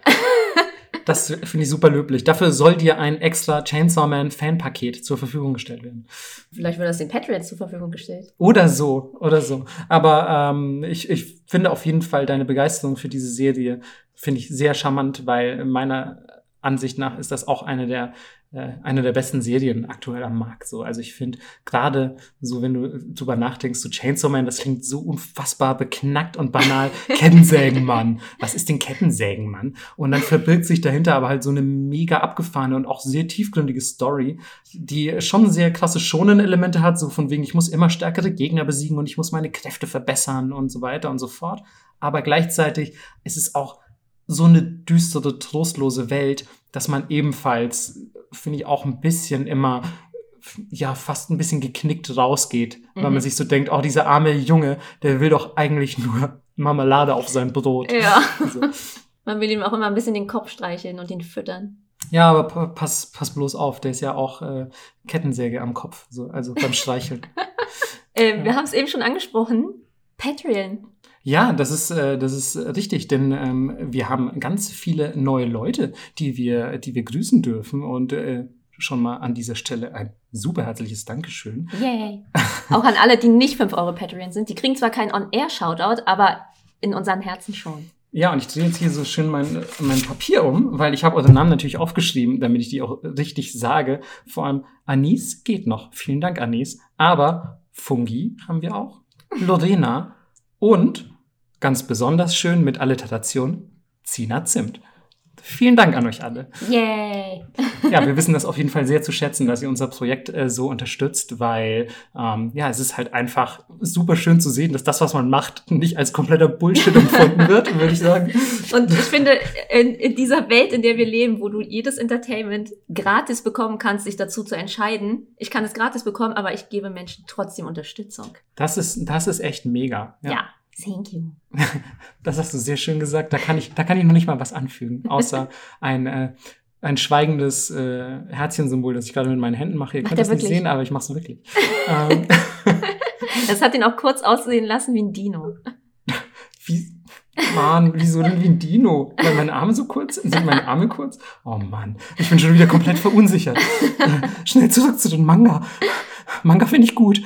Das finde ich super löblich. Dafür soll dir ein extra Chainsaw Man Fanpaket zur Verfügung gestellt werden. Vielleicht wird das den Patriots zur Verfügung gestellt. Oder so, oder so. Aber ähm, ich, ich finde auf jeden Fall deine Begeisterung für diese Serie finde ich sehr charmant, weil meiner Ansicht nach ist das auch eine der äh, eine der besten Serien aktuell am Markt. So, also ich finde gerade so, wenn du drüber nachdenkst, so Chainsaw Man, das klingt so unfassbar beknackt und banal. Kettensägenmann. Was ist denn Kettensägenmann? Und dann verbirgt sich dahinter aber halt so eine mega abgefahrene und auch sehr tiefgründige Story, die schon sehr krasse schonen Elemente hat, so von wegen, ich muss immer stärkere Gegner besiegen und ich muss meine Kräfte verbessern und so weiter und so fort. Aber gleichzeitig ist es auch so eine düstere, trostlose Welt, dass man ebenfalls, finde ich, auch ein bisschen immer, ja, fast ein bisschen geknickt rausgeht, mhm. weil man sich so denkt, oh, dieser arme Junge, der will doch eigentlich nur Marmelade auf sein Brot. Ja. So. Man will ihm auch immer ein bisschen den Kopf streicheln und ihn füttern. Ja, aber pass, pass bloß auf, der ist ja auch äh, Kettensäge am Kopf, so, also beim Streicheln. äh, ja. Wir haben es eben schon angesprochen. Patreon. Ja, das ist, äh, das ist richtig, denn ähm, wir haben ganz viele neue Leute, die wir, die wir grüßen dürfen und äh, schon mal an dieser Stelle ein super herzliches Dankeschön. Yay. Auch an alle, die nicht 5 Euro Patreon sind. Die kriegen zwar keinen On-Air-Shoutout, aber in unseren Herzen schon. Ja, und ich drehe jetzt hier so schön mein, mein Papier um, weil ich habe eure Namen natürlich aufgeschrieben, damit ich die auch richtig sage. Vor allem Anis geht noch. Vielen Dank, Anis. Aber Fungi haben wir auch. Lorena und Ganz besonders schön mit Alliteration Zina Zimt. Vielen Dank an euch alle. Yay! ja, wir wissen das auf jeden Fall sehr zu schätzen, dass ihr unser Projekt äh, so unterstützt, weil ähm, ja, es ist halt einfach super schön zu sehen, dass das, was man macht, nicht als kompletter Bullshit empfunden wird, würde ich sagen. Und ich finde, in, in, dieser Welt, in der wir leben, wo du jedes Entertainment gratis bekommen kannst, sich dazu zu entscheiden, ich kann es gratis bekommen, aber ich gebe Menschen trotzdem Unterstützung. Das ist, das ist echt mega. ja. ja. Thank you. Das hast du sehr schön gesagt. Da kann ich, da kann ich noch nicht mal was anfügen, außer ein, äh, ein schweigendes äh, Herzchensymbol, das ich gerade mit meinen Händen mache. Ihr könnt das nicht sehen, aber ich mache es wirklich. Ähm. das hat ihn auch kurz aussehen lassen wie ein Dino. Wie, Mann, wieso denn wie ein Dino? Weil meine Arme so kurz sind? Sind meine Arme kurz? Oh Mann, ich bin schon wieder komplett verunsichert. Schnell zurück zu den Manga. Manga finde ich gut.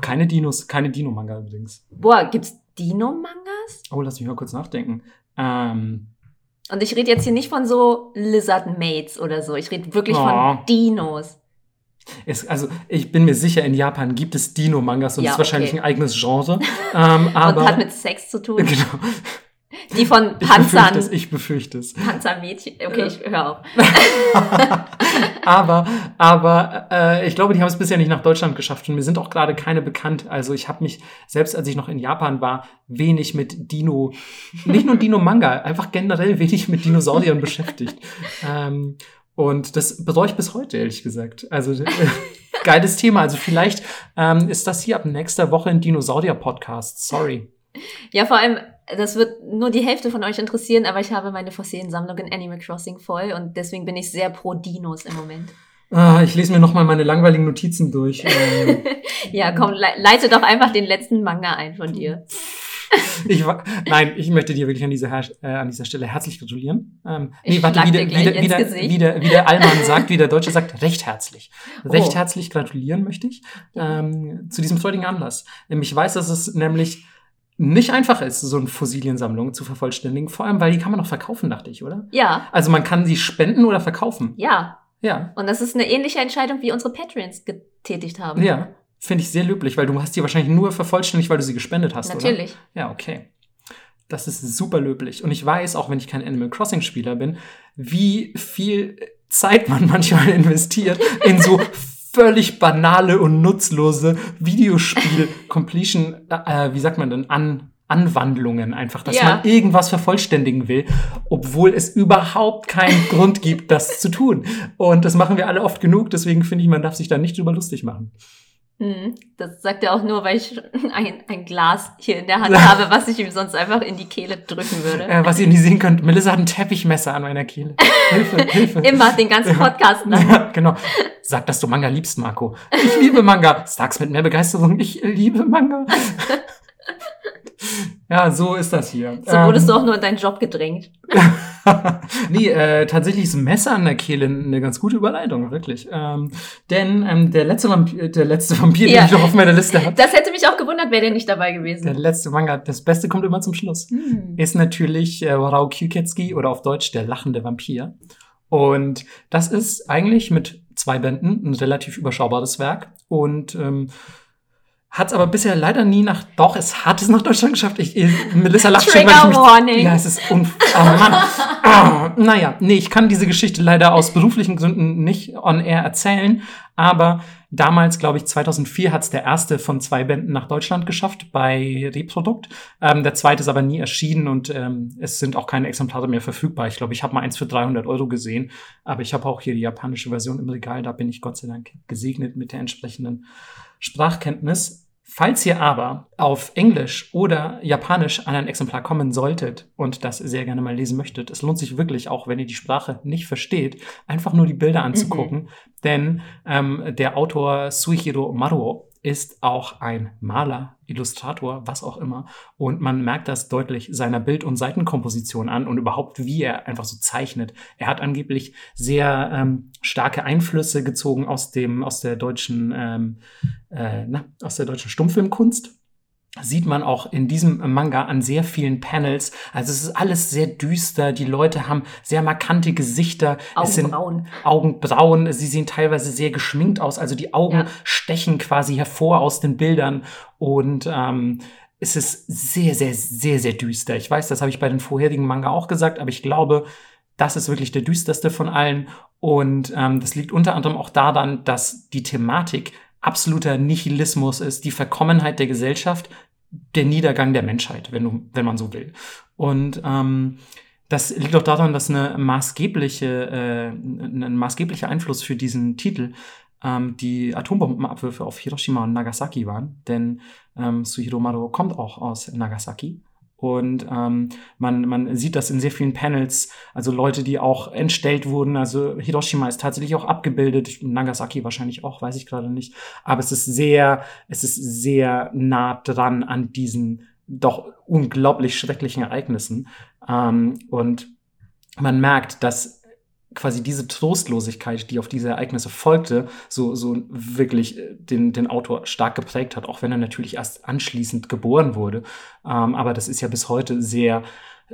Keine Dinos, keine Dino-Manga übrigens. Boah, gibt's Dino-Mangas? Oh, lass mich mal kurz nachdenken. Ähm, und ich rede jetzt hier nicht von so Lizard Mates oder so. Ich rede wirklich oh. von Dinos. Es, also ich bin mir sicher, in Japan gibt es Dino-Mangas und ja, ist wahrscheinlich okay. ein eigenes Genre. ähm, aber, und hat mit Sex zu tun. Genau. Die von Panzern. Ich befürchte es. Panzermädchen. Okay, ich höre auf. aber aber äh, ich glaube, die haben es bisher nicht nach Deutschland geschafft und mir sind auch gerade keine bekannt. Also ich habe mich, selbst als ich noch in Japan war, wenig mit Dino, nicht nur Dino-Manga, einfach generell wenig mit Dinosauriern beschäftigt. Ähm, und das bereue ich bis heute, ehrlich gesagt. Also äh, geiles Thema. Also vielleicht ähm, ist das hier ab nächster Woche ein Dinosaurier-Podcast. Sorry. Ja, vor allem, das wird nur die Hälfte von euch interessieren, aber ich habe meine Fossiliensammlung in Animal Crossing voll und deswegen bin ich sehr pro Dinos im Moment. Ah, ich lese mir nochmal meine langweiligen Notizen durch. Ähm. ja, komm, le leite doch einfach den letzten Manga ein von dir. Ich, nein, ich möchte dir wirklich an dieser, äh, an dieser Stelle herzlich gratulieren. Ähm, nee, warte, wie der, wie, der, wie, der, wie, der, wie der Allmann sagt, wie der Deutsche sagt, recht herzlich. Recht oh. herzlich gratulieren möchte ich ähm, zu diesem freudigen Anlass. Ich weiß, dass es nämlich nicht einfach ist, so eine Fossiliensammlung zu vervollständigen. Vor allem, weil die kann man auch verkaufen, dachte ich, oder? Ja. Also man kann sie spenden oder verkaufen. Ja. Ja. Und das ist eine ähnliche Entscheidung, wie unsere Patreons getätigt haben. Ja. Finde ich sehr löblich, weil du hast die wahrscheinlich nur vervollständigt, weil du sie gespendet hast, Natürlich. Oder? Ja, okay. Das ist super löblich. Und ich weiß, auch wenn ich kein Animal Crossing-Spieler bin, wie viel Zeit man manchmal investiert in so völlig banale und nutzlose Videospiel-Completion, äh, wie sagt man denn, an Anwandlungen einfach, dass ja. man irgendwas vervollständigen will, obwohl es überhaupt keinen Grund gibt, das zu tun. Und das machen wir alle oft genug, deswegen finde ich, man darf sich da nicht drüber lustig machen. Hm, das sagt er auch nur, weil ich ein, ein Glas hier in der Hand habe, was ich ihm sonst einfach in die Kehle drücken würde. Äh, was ihr nicht sehen könnt, Melissa hat ein Teppichmesser an meiner Kehle. Hilfe, Hilfe. Immer, den ganzen Podcast lang. Ja, genau. Sag, dass du Manga liebst, Marco. Ich liebe Manga. Sag's mit mehr Begeisterung. Ich liebe Manga. Ja, so ist das hier. So wurdest ähm, du auch nur in deinen Job gedrängt. nee, äh, tatsächlich ist ein Messer an der Kehle eine ganz gute Überleitung, wirklich. Ähm, denn ähm, der, letzte Vampir, der letzte Vampir, ja. den ich noch auf meiner Liste habe. Das hätte mich auch gewundert, wäre der nicht dabei gewesen. Der letzte Manga, das Beste kommt immer zum Schluss. Hm. Ist natürlich äh, Warao Kyuketsuki oder auf Deutsch der lachende Vampir. Und das ist eigentlich mit zwei Bänden ein relativ überschaubares Werk. Und ähm, hat es aber bisher leider nie nach. Doch, es hat es nach Deutschland geschafft. Ich, Melissa lacht schon, weil ich mich, Warning. Ja, es ist unf oh Mann. oh, naja, nee, ich kann diese Geschichte leider aus beruflichen Gründen nicht on air erzählen. Aber damals, glaube ich, 2004 hat es der erste von zwei Bänden nach Deutschland geschafft bei Reprodukt. Ähm, der zweite ist aber nie erschienen und ähm, es sind auch keine Exemplare mehr verfügbar. Ich glaube, ich habe mal eins für 300 Euro gesehen. Aber ich habe auch hier die japanische Version im Regal. Da bin ich Gott sei Dank gesegnet mit der entsprechenden Sprachkenntnis. Falls ihr aber auf Englisch oder Japanisch an ein Exemplar kommen solltet und das sehr gerne mal lesen möchtet, es lohnt sich wirklich auch, wenn ihr die Sprache nicht versteht, einfach nur die Bilder anzugucken. Mhm. Denn ähm, der Autor Suichiro Maruo ist auch ein Maler, Illustrator, was auch immer. Und man merkt das deutlich seiner Bild- und Seitenkomposition an und überhaupt, wie er einfach so zeichnet. Er hat angeblich sehr ähm, starke Einflüsse gezogen aus dem, aus der deutschen, ähm, äh, na, aus der deutschen Stummfilmkunst sieht man auch in diesem Manga an sehr vielen Panels. Also es ist alles sehr düster. Die Leute haben sehr markante Gesichter. Augenbrauen. Augenbrauen. Sie sehen teilweise sehr geschminkt aus. Also die Augen ja. stechen quasi hervor aus den Bildern. Und ähm, es ist sehr, sehr, sehr, sehr düster. Ich weiß, das habe ich bei den vorherigen Manga auch gesagt, aber ich glaube, das ist wirklich der düsterste von allen. Und ähm, das liegt unter anderem auch daran, dass die Thematik absoluter Nihilismus ist, die Verkommenheit der Gesellschaft, der Niedergang der Menschheit, wenn, du, wenn man so will. Und ähm, das liegt auch daran, dass eine maßgebliche, äh, ein maßgeblicher Einfluss für diesen Titel ähm, die Atombombenabwürfe auf Hiroshima und Nagasaki waren. Denn ähm, Suhiro Maro kommt auch aus Nagasaki. Und ähm, man, man sieht das in sehr vielen Panels, also Leute, die auch entstellt wurden. Also Hiroshima ist tatsächlich auch abgebildet, Nagasaki wahrscheinlich auch, weiß ich gerade nicht. Aber es ist sehr, es ist sehr nah dran an diesen doch unglaublich schrecklichen Ereignissen. Ähm, und man merkt, dass quasi diese Trostlosigkeit, die auf diese Ereignisse folgte, so, so wirklich äh, den, den Autor stark geprägt hat, auch wenn er natürlich erst anschließend geboren wurde. Ähm, aber das ist ja bis heute sehr,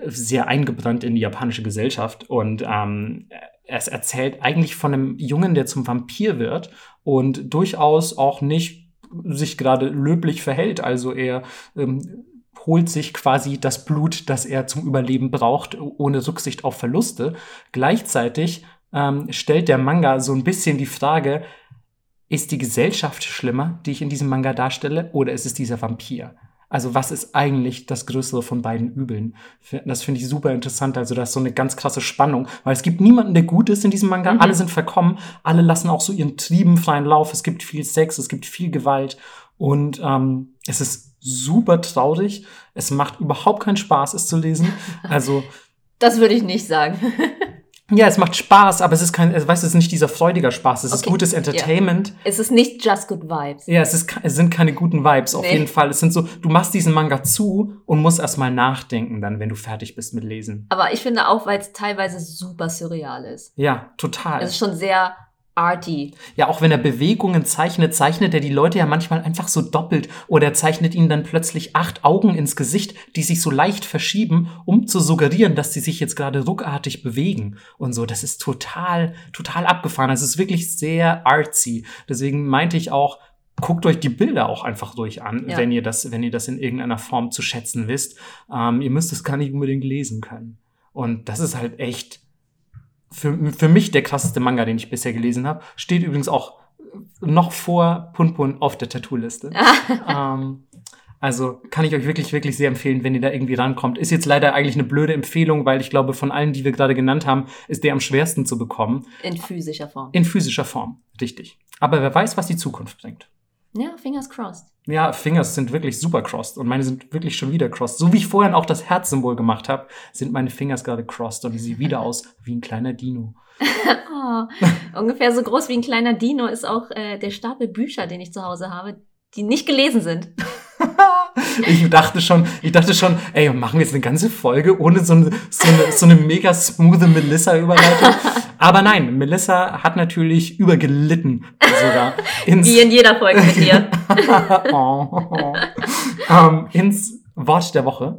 sehr eingebrannt in die japanische Gesellschaft und ähm, es erzählt eigentlich von einem Jungen, der zum Vampir wird und durchaus auch nicht sich gerade löblich verhält. Also er ähm, holt sich quasi das Blut, das er zum Überleben braucht, ohne Rücksicht auf Verluste. Gleichzeitig ähm, stellt der Manga so ein bisschen die Frage, ist die Gesellschaft schlimmer, die ich in diesem Manga darstelle, oder ist es dieser Vampir? Also was ist eigentlich das Größere von beiden Übeln? Das finde ich super interessant. Also da ist so eine ganz krasse Spannung, weil es gibt niemanden, der gut ist in diesem Manga. Mhm. Alle sind verkommen, alle lassen auch so ihren Trieben freien Lauf. Es gibt viel Sex, es gibt viel Gewalt und ähm, es ist super traurig. Es macht überhaupt keinen Spaß, es zu lesen. Also. Das würde ich nicht sagen. Ja, es macht Spaß, aber es ist kein, weißt du, es ist nicht dieser freudiger Spaß, es okay. ist gutes Entertainment. Ja. Es ist nicht just good vibes. Ja, es, ist, es sind keine guten Vibes, auf nee. jeden Fall. Es sind so, du machst diesen Manga zu und musst erstmal nachdenken, dann, wenn du fertig bist mit Lesen. Aber ich finde auch, weil es teilweise super surreal ist. Ja, total. Es ist schon sehr arty. Ja, auch wenn er Bewegungen zeichnet, zeichnet er die Leute ja manchmal einfach so doppelt oder er zeichnet ihnen dann plötzlich acht Augen ins Gesicht, die sich so leicht verschieben, um zu suggerieren, dass sie sich jetzt gerade ruckartig bewegen und so. Das ist total, total abgefahren. Es ist wirklich sehr artsy. Deswegen meinte ich auch, guckt euch die Bilder auch einfach durch an, ja. wenn ihr das, wenn ihr das in irgendeiner Form zu schätzen wisst. Ähm, ihr müsst es gar nicht unbedingt lesen können. Und das ist halt echt für, für mich der krasseste Manga, den ich bisher gelesen habe. Steht übrigens auch noch vor Punpun auf der Tattoo-Liste. ähm, also kann ich euch wirklich, wirklich sehr empfehlen, wenn ihr da irgendwie rankommt. Ist jetzt leider eigentlich eine blöde Empfehlung, weil ich glaube, von allen, die wir gerade genannt haben, ist der am schwersten zu bekommen. In physischer Form. In physischer Form, richtig. Aber wer weiß, was die Zukunft bringt. Ja, fingers crossed. Ja, Fingers sind wirklich super crossed und meine sind wirklich schon wieder crossed. So wie ich vorhin auch das Herzsymbol gemacht habe, sind meine Fingers gerade crossed und die sehen wieder aus wie ein kleiner Dino. oh, ungefähr so groß wie ein kleiner Dino ist auch äh, der Stapel Bücher, den ich zu Hause habe, die nicht gelesen sind. Ich dachte schon, ich dachte schon, ey, machen wir jetzt eine ganze Folge ohne so eine, so eine, so eine mega smooth Melissa-Überleitung. Aber nein, Melissa hat natürlich übergelitten sogar. Ins, Wie in jeder Folge mit dir. oh, oh. Um, ins Wort der Woche.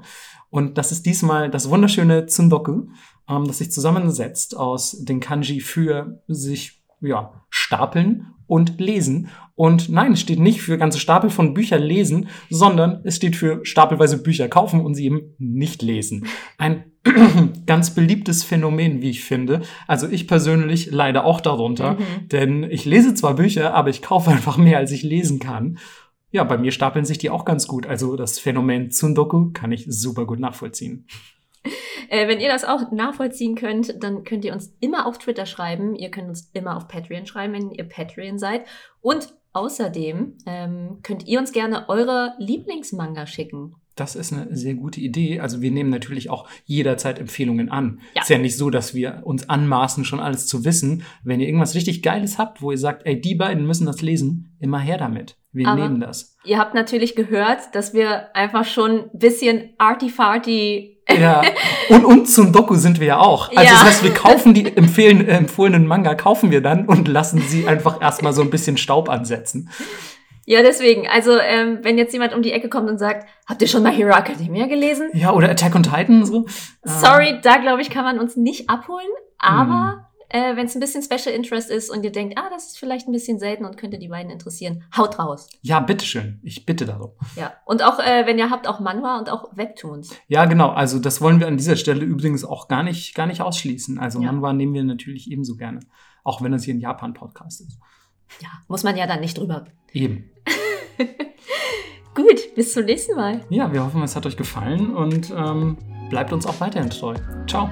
Und das ist diesmal das wunderschöne Tsundoku, um, das sich zusammensetzt aus den Kanji für sich ja, stapeln und lesen. Und nein, es steht nicht für ganze Stapel von Büchern lesen, sondern es steht für stapelweise Bücher kaufen und sie eben nicht lesen. Ein ganz beliebtes Phänomen, wie ich finde. Also ich persönlich leide auch darunter, mhm. denn ich lese zwar Bücher, aber ich kaufe einfach mehr, als ich lesen kann. Ja, bei mir stapeln sich die auch ganz gut. Also das Phänomen Tsundoku kann ich super gut nachvollziehen. Äh, wenn ihr das auch nachvollziehen könnt, dann könnt ihr uns immer auf Twitter schreiben. Ihr könnt uns immer auf Patreon schreiben, wenn ihr Patreon seid. Und außerdem ähm, könnt ihr uns gerne eure Lieblingsmanga schicken. Das ist eine sehr gute Idee. Also wir nehmen natürlich auch jederzeit Empfehlungen an. Ja. Ist ja nicht so, dass wir uns anmaßen, schon alles zu wissen. Wenn ihr irgendwas richtig Geiles habt, wo ihr sagt, ey, die beiden müssen das lesen, immer her damit. Wir Aber nehmen das. Ihr habt natürlich gehört, dass wir einfach schon ein bisschen arty-farty ja, und, und zum Doku sind wir ja auch. Also ja. das heißt, wir kaufen die empfehlen, äh, empfohlenen Manga, kaufen wir dann und lassen sie einfach erstmal so ein bisschen Staub ansetzen. Ja, deswegen. Also, ähm, wenn jetzt jemand um die Ecke kommt und sagt, habt ihr schon mal Hero Academia gelesen? Ja, oder Attack on Titan so. Sorry, ähm. da glaube ich, kann man uns nicht abholen. Aber hm äh, wenn es ein bisschen Special Interest ist und ihr denkt, ah, das ist vielleicht ein bisschen selten und könnte die beiden interessieren, haut raus. Ja, bitteschön. Ich bitte darum. Ja, und auch, äh, wenn ihr habt, auch Manhwa und auch Webtoons. Ja, genau. Also das wollen wir an dieser Stelle übrigens auch gar nicht, gar nicht ausschließen. Also ja. Manhwa nehmen wir natürlich ebenso gerne. Auch wenn es hier ein Japan-Podcast ist. Ja, muss man ja dann nicht drüber. Eben. Gut, bis zum nächsten Mal. Ja, wir hoffen, es hat euch gefallen und ähm, bleibt uns auch weiterhin treu. Ciao.